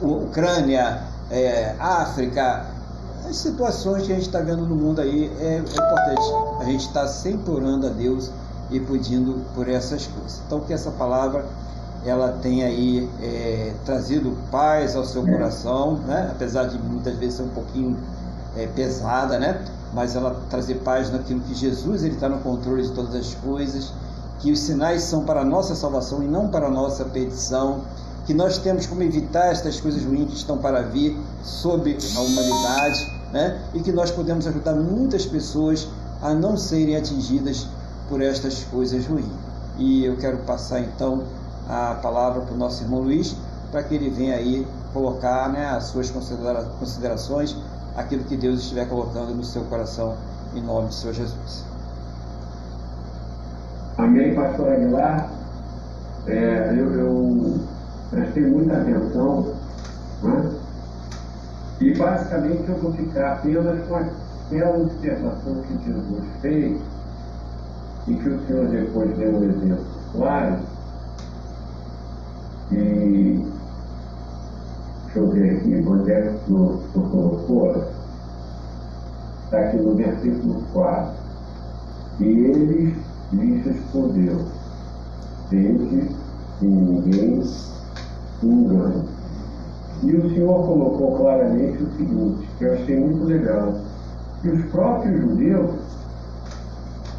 Ucrânia, é, África, as situações que a gente está vendo no mundo aí é, é importante. A gente está sempre orando a Deus e pedindo por essas coisas. Então que essa palavra ela tem aí é, trazido paz ao seu coração, né? apesar de muitas vezes ser um pouquinho é, pesada, né? mas ela trazer paz naquilo que Jesus está no controle de todas as coisas, que os sinais são para a nossa salvação e não para a nossa perdição, que nós temos como evitar estas coisas ruins que estão para vir sobre a humanidade, né? e que nós podemos ajudar muitas pessoas a não serem atingidas por estas coisas ruins. E eu quero passar então a palavra para o nosso irmão Luiz, para que ele venha aí colocar né, as suas considerações, aquilo que Deus estiver colocando no seu coração, em nome do Senhor Jesus. Amém, pastor Aguilar. É, eu, eu, prestei muita atenção, né? e basicamente eu vou ficar apenas com aquela observação que Jesus fez e que o Senhor depois deu um exemplo claro e deixa eu ver aqui, onde é que o senhor colocou? Está aqui no versículo 4. E eles lhes respondeu, desde que ninguém engane. E o Senhor colocou claramente o seguinte, que eu achei muito legal, que os próprios judeus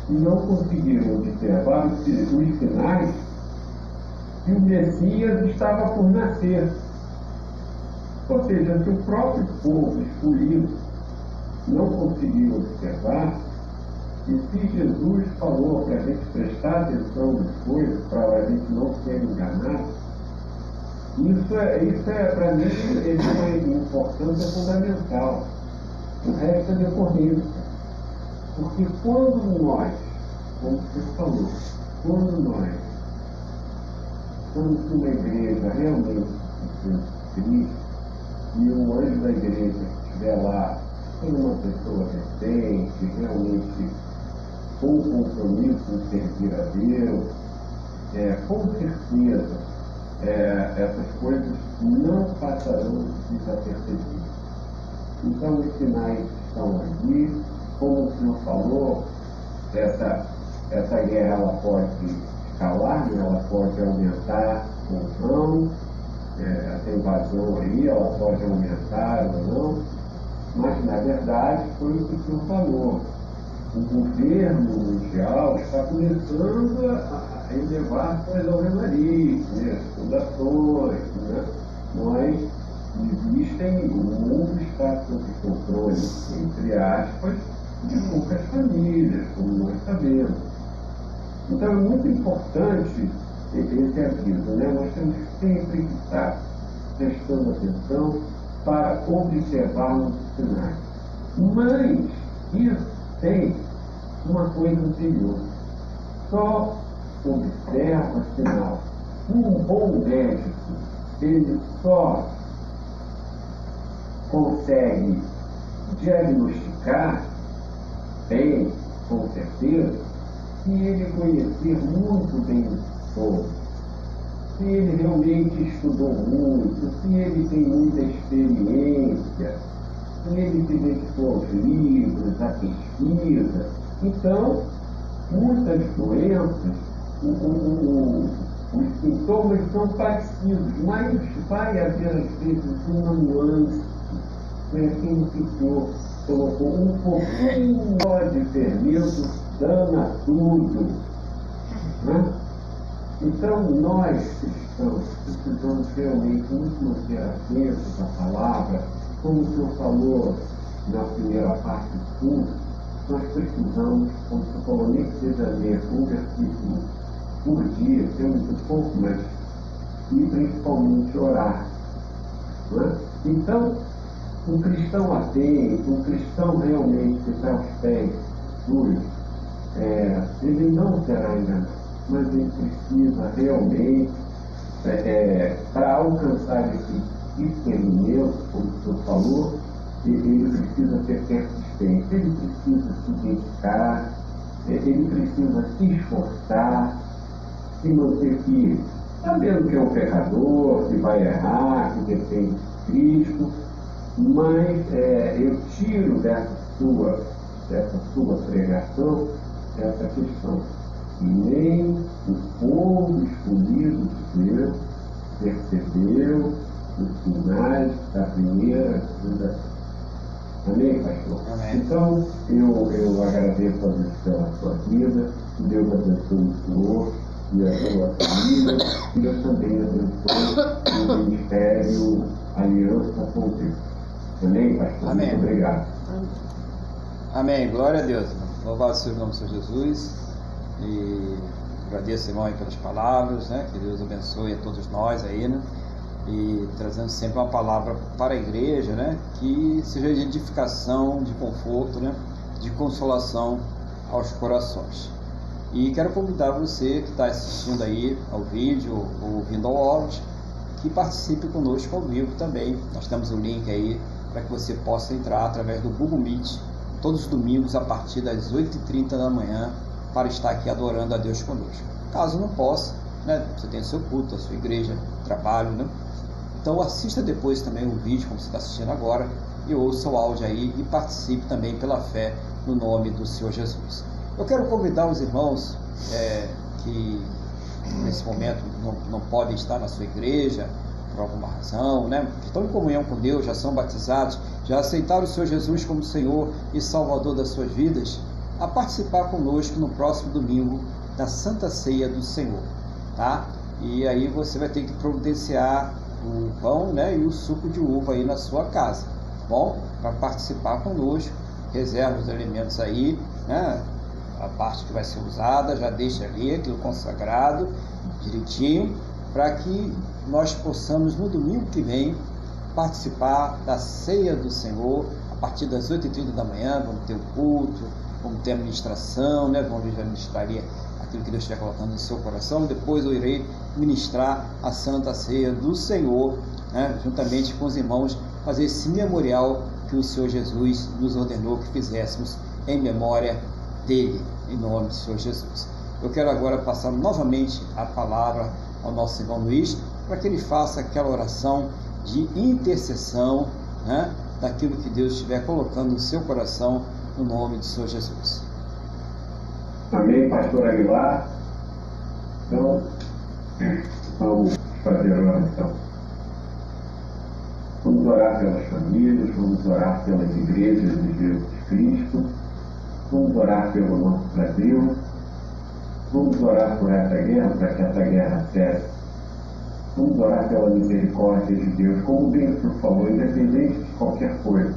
não conseguiram observar os sinais que o Messias estava por nascer. Ou seja, se o próprio povo escolhido não conseguiu observar, e se Jesus falou para a gente prestar atenção nas coisas, para a gente não ser enganado, isso é, isso é para mim, é uma importância fundamental. O resto é decorrência. Porque quando nós, como você falou, quando nós quando uma igreja realmente Cristo e o anjo da igreja estiver lá uma pessoa decente, realmente com compromisso em servir a Deus, é, com certeza é, essas coisas não passarão desapercebidas. Então os sinais estão aqui, como o senhor falou, essa, essa guerra ela pode né? ela pode aumentar ou não, é, essa invasão aí, ela pode aumentar ou não, mas na verdade foi o que o senhor falou. O governo mundial está começando a, elevar suas alvenarias, né? fundações, né? mas existem, o mundo está sob controle, entre aspas, de poucas famílias, como nós sabemos. Então é muito importante esse aviso, né? Nós temos sempre que estar prestando atenção para observarmos os sinais. Mas isso tem uma coisa anterior. só observa, afinal, um bom médico, ele só consegue diagnosticar bem, com certeza, se ele conhecer muito bem sobre, se ele realmente estudou muito, se ele tem muita experiência, se ele se dedicou aos livros, à pesquisa. Então, muitas doenças, o, o, o, os sintomas são parecidos, mas vai haver às vezes uma nuance. Que o Senhor colocou um pouquinho de fermento, dana tudo. Né? Então, nós cristãos precisamos realmente nos manter atentos à palavra, como o Senhor falou na primeira parte do curso, nós precisamos, como o Senhor falou, nem que seja ler um versículo por dia, temos um pouco, mas e principalmente orar. É? Então, um cristão atento, um cristão realmente que está aos pés sujos, é, ele não será enganado, mas ele precisa realmente, é, é, para alcançar esse discernimento, como o senhor falou, ele precisa ter persistência, ele precisa se dedicar, é, ele precisa se esforçar, se manter firme, sabendo que é um pecador, que vai errar, que depende de Cristo, mas é, eu tiro dessa sua, dessa sua pregação essa questão. Nem o povo escolhido de Deus percebeu os sinais da primeira vida. Amém, pastor? Amém. Então, eu, eu agradeço a Deus pela sua vida, que Deus abençoe o Senhor e a sua família, e Deus também abençoe o Ministério Aliança com Deus. Amém, pastor? Amém. Muito obrigado. Amém. Glória a Deus. Louvado seja o nome do Senhor Jesus. E agradeço, irmão, aí pelas palavras, né? Que Deus abençoe a todos nós aí, né? E trazendo sempre uma palavra para a igreja, né? Que seja de edificação, de conforto, né? De consolação aos corações. E quero convidar você que está assistindo aí ao vídeo ou ouvindo ao áudio, que participe conosco ao vivo também. Nós temos um link aí para que você possa entrar através do Google Meet todos os domingos a partir das 8h30 da manhã para estar aqui adorando a Deus conosco. Caso não possa, né, você tem seu culto, a sua igreja, trabalho, né? Então assista depois também o vídeo, como você está assistindo agora, e ouça o áudio aí e participe também pela fé no nome do Senhor Jesus. Eu quero convidar os irmãos é, que nesse momento não, não podem estar na sua igreja, por alguma razão, né? estão em comunhão com Deus, já são batizados, já aceitaram o Senhor Jesus como Senhor e Salvador das suas vidas, a participar conosco no próximo domingo da Santa Ceia do Senhor, tá? E aí você vai ter que providenciar o pão, né, e o suco de uva aí na sua casa, tá bom? Para participar conosco, reserva os alimentos aí, né? A parte que vai ser usada, já deixa ali aquilo consagrado direitinho, para que nós possamos no domingo que vem participar da ceia do Senhor a partir das 8h30 da manhã, vamos ter o culto, vamos ter a ministração, né? vamos ministrar aquilo que Deus estiver colocando no seu coração, depois eu irei ministrar a Santa Ceia do Senhor, né? juntamente com os irmãos, fazer esse memorial que o Senhor Jesus nos ordenou que fizéssemos em memória dele, em nome do Senhor Jesus. Eu quero agora passar novamente a palavra ao nosso irmão Luiz, para que ele faça aquela oração de intercessão né, daquilo que Deus estiver colocando no seu coração, no nome do Senhor Jesus. Amém, pastor Aguilar. Então, vamos fazer a oração. Vamos orar pelas famílias, vamos orar pelas igrejas de Jesus Cristo, vamos orar pelo nosso Brasil, vamos orar por essa guerra, para que essa guerra cesse Vamos orar pela misericórdia de Deus, como o Bento falou, independente de qualquer coisa.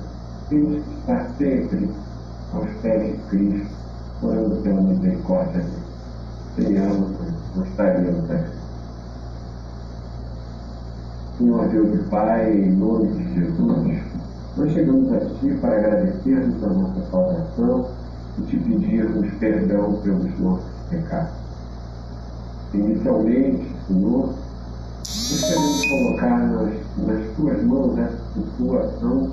Temos que estar sempre aos pés de Cristo, orando pela misericórdia dele. Tenhamos, gostaríamos aqui. Senhor Deus e Pai, em nome de Jesus, nós chegamos a Ti para agradecermos a nossa salvação e te pedirmos perdão pelos nossos pecado. Inicialmente, Senhor, queremos colocar nas, nas tuas mãos essa situação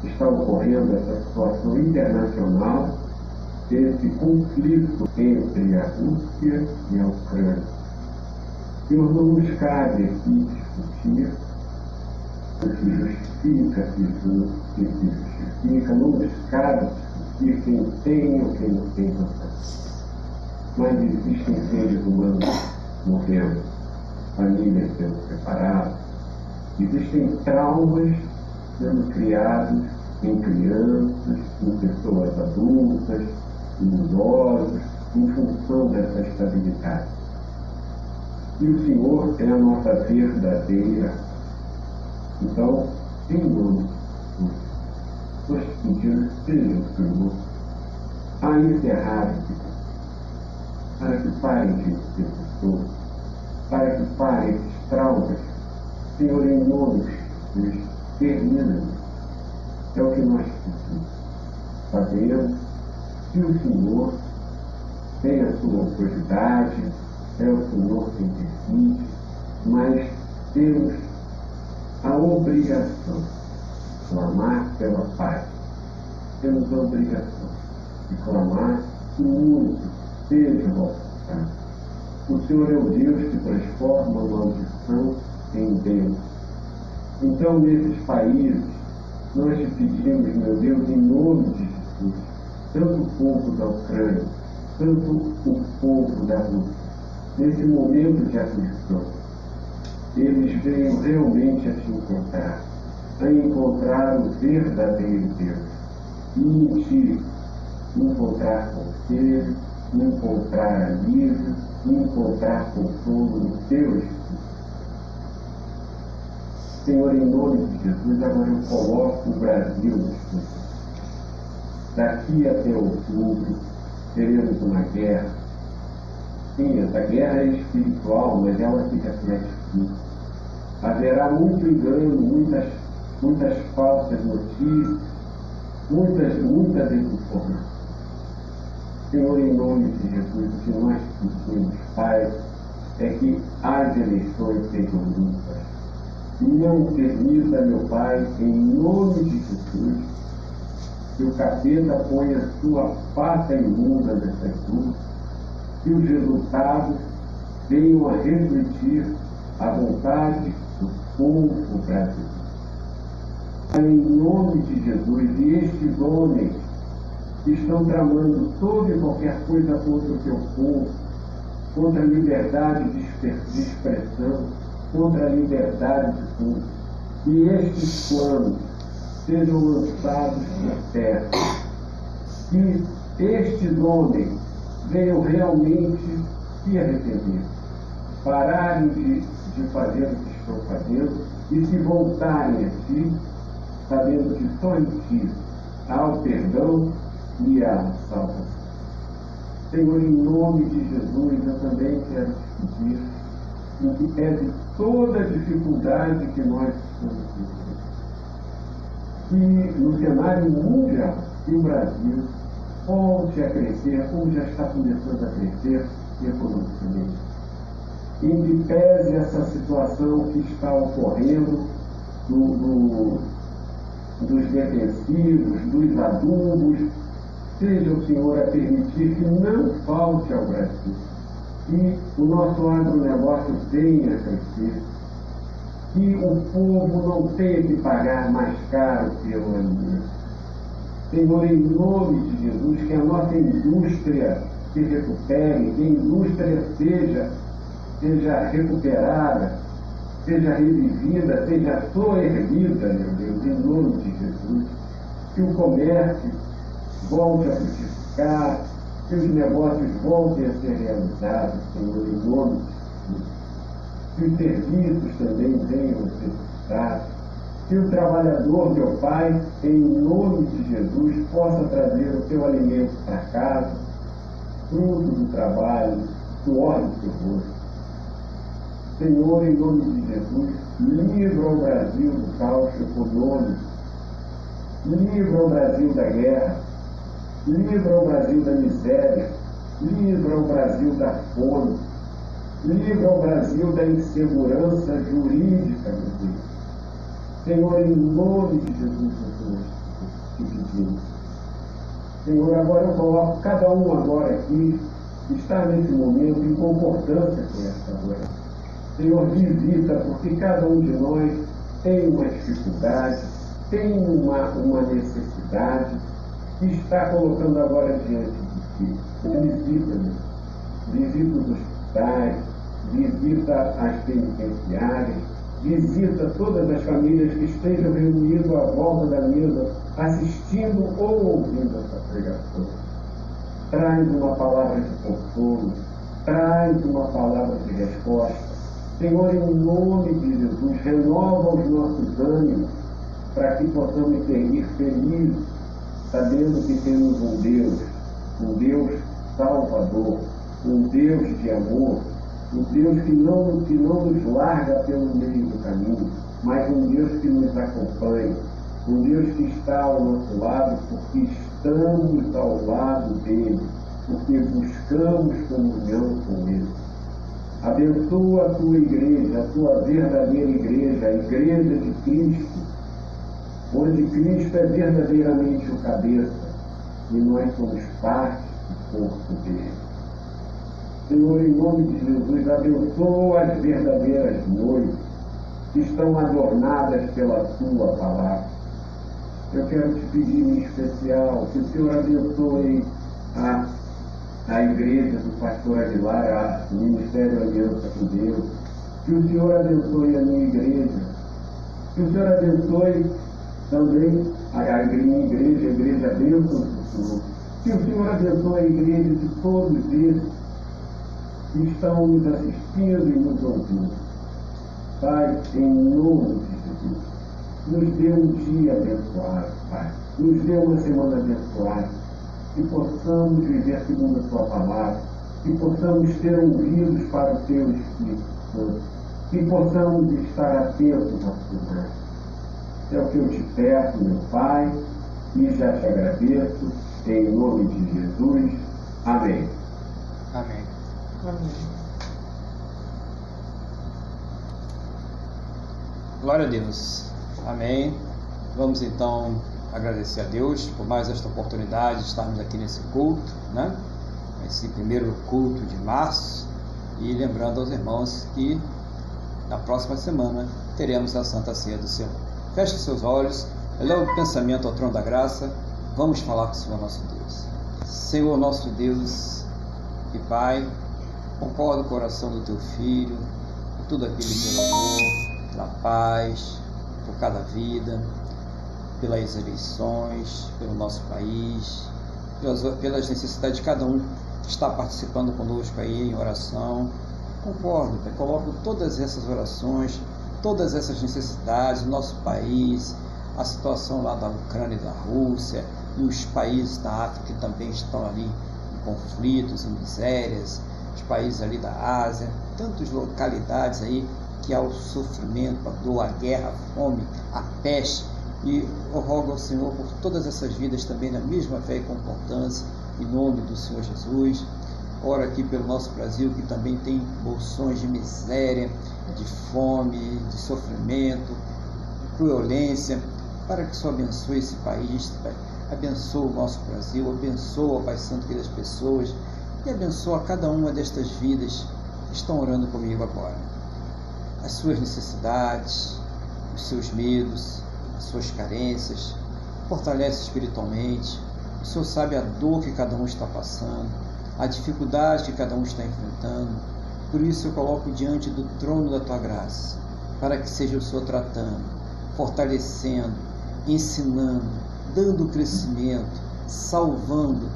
que está ocorrendo, essa situação internacional, esse conflito entre a Rússia e a Ucrânia. Senhor, não nos cabe aqui discutir o que justifica, o que justifica, não nos cabe discutir quem tem ou quem não tem vantagem. Mas existem seres humanos morrendo famílias sendo separadas, existem traumas sendo criados em crianças, em pessoas adultas, em idosos, em função dessa estabilidade. E o Senhor é a nossa verdadeira. Então, Jesus, nós pedimos seja o Senhor a encerrar esse para que parem de ser pessoas para que parem esses traumas. Senhor, em nome de Jesus, termina. É o que nós. Sabemos que o Senhor tem a sua autoridade, é o Senhor quem decide, mas temos a obrigação de clamar pela paz. Temos a obrigação de clamar que o mundo seja voltado o Senhor é o Deus que transforma a maldição em Deus. Então, nesses países, nós te pedimos, meu Deus, em nome de Jesus, tanto o povo da Ucrânia, tanto o povo da Rússia, nesse momento de aflição, eles venham realmente a te encontrar, a encontrar o verdadeiro Deus e em ti encontrar conselho, encontrar alívio, encontrar consolo no teu Espírito. Senhor, em nome de Jesus, agora eu coloco o Brasil nos Daqui até outubro, teremos uma guerra. Sim, essa guerra é espiritual, mas ela se reflete aqui. Haverá muito engano, muitas, muitas falsas notícias, muitas, muita desinformação. Senhor, em nome de Jesus, o que nós pedimos, Pai, é que as eleições sejam limpas. Não permita, meu Pai, em nome de Jesus, que o capeta ponha sua pata imunda nessas urnas, que os resultados venham a refletir a vontade do povo brasileiro. Em nome de Jesus, e estes homens estão tramando toda e qualquer coisa contra o teu povo, contra a liberdade de expressão, contra a liberdade de culto. E estes planos sejam lançados por terra. Que estes homens venham realmente se arrepender, pararem de, de fazer o que estão fazendo e se voltarem a ti, sabendo que só em ti há o perdão e a salvação. Senhor, em nome de Jesus, eu também quero te pedir o que é de toda dificuldade que nós estamos vivendo. Que no cenário mundial, que o Brasil volte a crescer, como já está começando a crescer economicamente. Que pese essa situação que está ocorrendo do, do, dos defensivos, dos adubos, seja o Senhor a permitir que não falte ao Brasil, que o nosso agronegócio venha a crescer, que o povo não tenha que pagar mais caro pelo alimento. Senhor, em nome de Jesus, que a nossa indústria se recupere, que a indústria seja, seja recuperada, seja revivida, seja soerguida, meu Deus, em nome de Jesus. Que o comércio volte a frutificar, que os negócios voltem a ser realizados, Senhor, em nome de Jesus. Que os serviços também venham a ser prestados. Que o trabalhador, meu Pai, em nome de Jesus, possa trazer o seu alimento para casa, fruto do trabalho, suor do seu rosto. Senhor, em nome de Jesus, livra o Brasil do caos econômico, livra o Brasil da guerra, livra o Brasil da miséria, Livra o Brasil da fome. Livra o Brasil da insegurança jurídica, meu Deus. Senhor, em nome de Jesus, nós te pedimos. Senhor, agora eu coloco cada um agora aqui, que está nesse momento em concordância com esta oração. Senhor, visita, porque cada um de nós tem uma dificuldade, tem uma, uma necessidade, que está colocando agora diante de ti. Visita-nos, visita os hospitais, visita as penitenciárias, visita todas as famílias que estejam reunidas à volta da mesa, assistindo ou ouvindo essa pregação. Traz uma palavra de consolo, traz uma palavra de resposta. Senhor, em nome de Jesus, renova os nossos ânimos para que possamos seguir felizes, sabendo que temos um Deus, um Deus salvador, um Deus de amor, um Deus que não, que não nos larga pelo meio do caminho, mas um Deus que nos acompanha, um Deus que está ao nosso lado porque estamos ao lado dele, porque buscamos comunhão com ele. Abençoa a tua igreja, a tua verdadeira igreja, a igreja de Cristo, onde Cristo é verdadeiramente o cabeça e nós somos parte do corpo dele. Senhor, em nome de Jesus, abençoa as verdadeiras noites que estão adornadas pela tua palavra. Eu quero te pedir em especial que o Senhor abençoe a, a igreja do pastor Aguilar, o Ministério Aliança com Deus. Que o Senhor abençoe a minha igreja. Que o Senhor abençoe também a, igreja, a igreja bênção do Senhor. Que o Senhor abençoe a igreja de todos esses que estão nos assistindo e nos ouvindo. Pai, em nome de Jesus, nos dê um dia abençoado, Pai. Nos dê uma semana abençoada. Que possamos viver segundo a Tua palavra. Que possamos ter ouvidos para o Teu Espírito Santo. Que possamos estar atentos à Tua É o que eu te peço, meu Pai, e já te agradeço. Em nome de Jesus. Amém. Amém. Amém. Glória a Deus. Amém. Vamos então agradecer a Deus por mais esta oportunidade de estarmos aqui nesse culto, né? Esse primeiro culto de março. E lembrando aos irmãos que na próxima semana teremos a Santa Ceia do Senhor. Feche seus olhos, eleva o pensamento ao trono da graça. Vamos falar com o Senhor nosso Deus. Senhor nosso Deus e Pai, Concorda o coração do teu filho, por tudo aquilo pelo amor, pela paz, por cada vida, pelas eleições, pelo nosso país, pelas, pelas necessidades de cada um que está participando conosco aí em oração. Concordo, Pai, coloco todas essas orações, todas essas necessidades, do nosso país, a situação lá da Ucrânia e da Rússia, e os países da África que também estão ali em conflitos, em misérias, os países ali da Ásia, tantas localidades aí que há o sofrimento, a dor, a guerra, a fome, a peste. E eu rogo ao Senhor por todas essas vidas também na mesma fé e concordância, em nome do Senhor Jesus. Ora aqui pelo nosso Brasil, que também tem bolsões de miséria, de fome, de sofrimento, violência, para que o Senhor abençoe esse país, abençoe o nosso Brasil, abençoe, Pai Santo, das pessoas, e abençoa cada uma destas vidas que estão orando comigo agora. As suas necessidades, os seus medos, as suas carências, fortalece espiritualmente. O Senhor sabe a dor que cada um está passando, a dificuldade que cada um está enfrentando. Por isso eu coloco diante do trono da tua graça, para que seja o Senhor tratando, fortalecendo, ensinando, dando crescimento, salvando,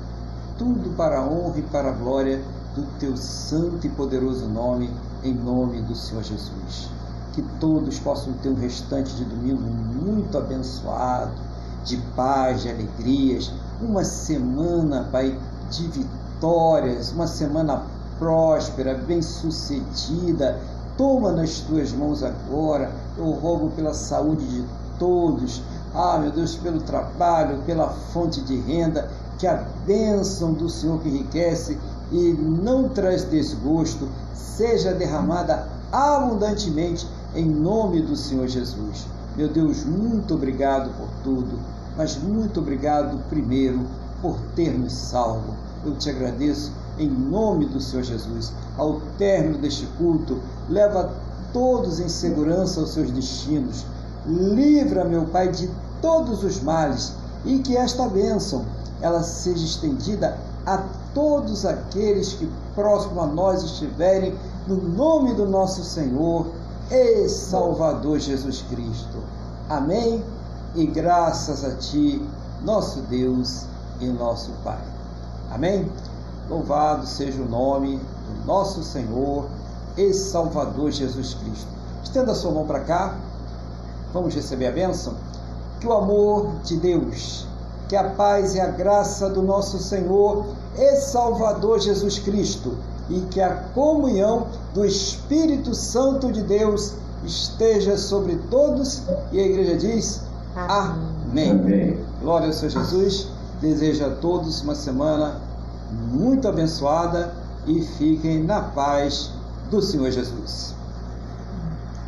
tudo para a honra e para a glória do teu santo e poderoso nome, em nome do Senhor Jesus. Que todos possam ter um restante de domingo muito abençoado, de paz, de alegrias, uma semana, Pai, de vitórias, uma semana próspera, bem-sucedida. Toma nas tuas mãos agora. Eu rogo pela saúde de todos. Ah, meu Deus, pelo trabalho, pela fonte de renda que a bênção do Senhor que enriquece e não traz desgosto, seja derramada abundantemente em nome do Senhor Jesus. Meu Deus, muito obrigado por tudo, mas muito obrigado primeiro por ter nos salvo. Eu te agradeço em nome do Senhor Jesus. Ao término deste culto, leva todos em segurança aos seus destinos. Livra, meu Pai, de todos os males e que esta bênção ela seja estendida a todos aqueles que próximo a nós estiverem, no nome do nosso Senhor e Salvador Jesus Cristo. Amém? E graças a Ti, nosso Deus e nosso Pai. Amém? Louvado seja o nome do nosso Senhor e Salvador Jesus Cristo. Estenda a sua mão para cá. Vamos receber a bênção? Que o amor de Deus, que a paz e a graça do nosso Senhor e Salvador Jesus Cristo e que a comunhão do Espírito Santo de Deus esteja sobre todos. E a igreja diz: Amém. Amém. Glória ao Senhor Jesus. Desejo a todos uma semana muito abençoada e fiquem na paz do Senhor Jesus.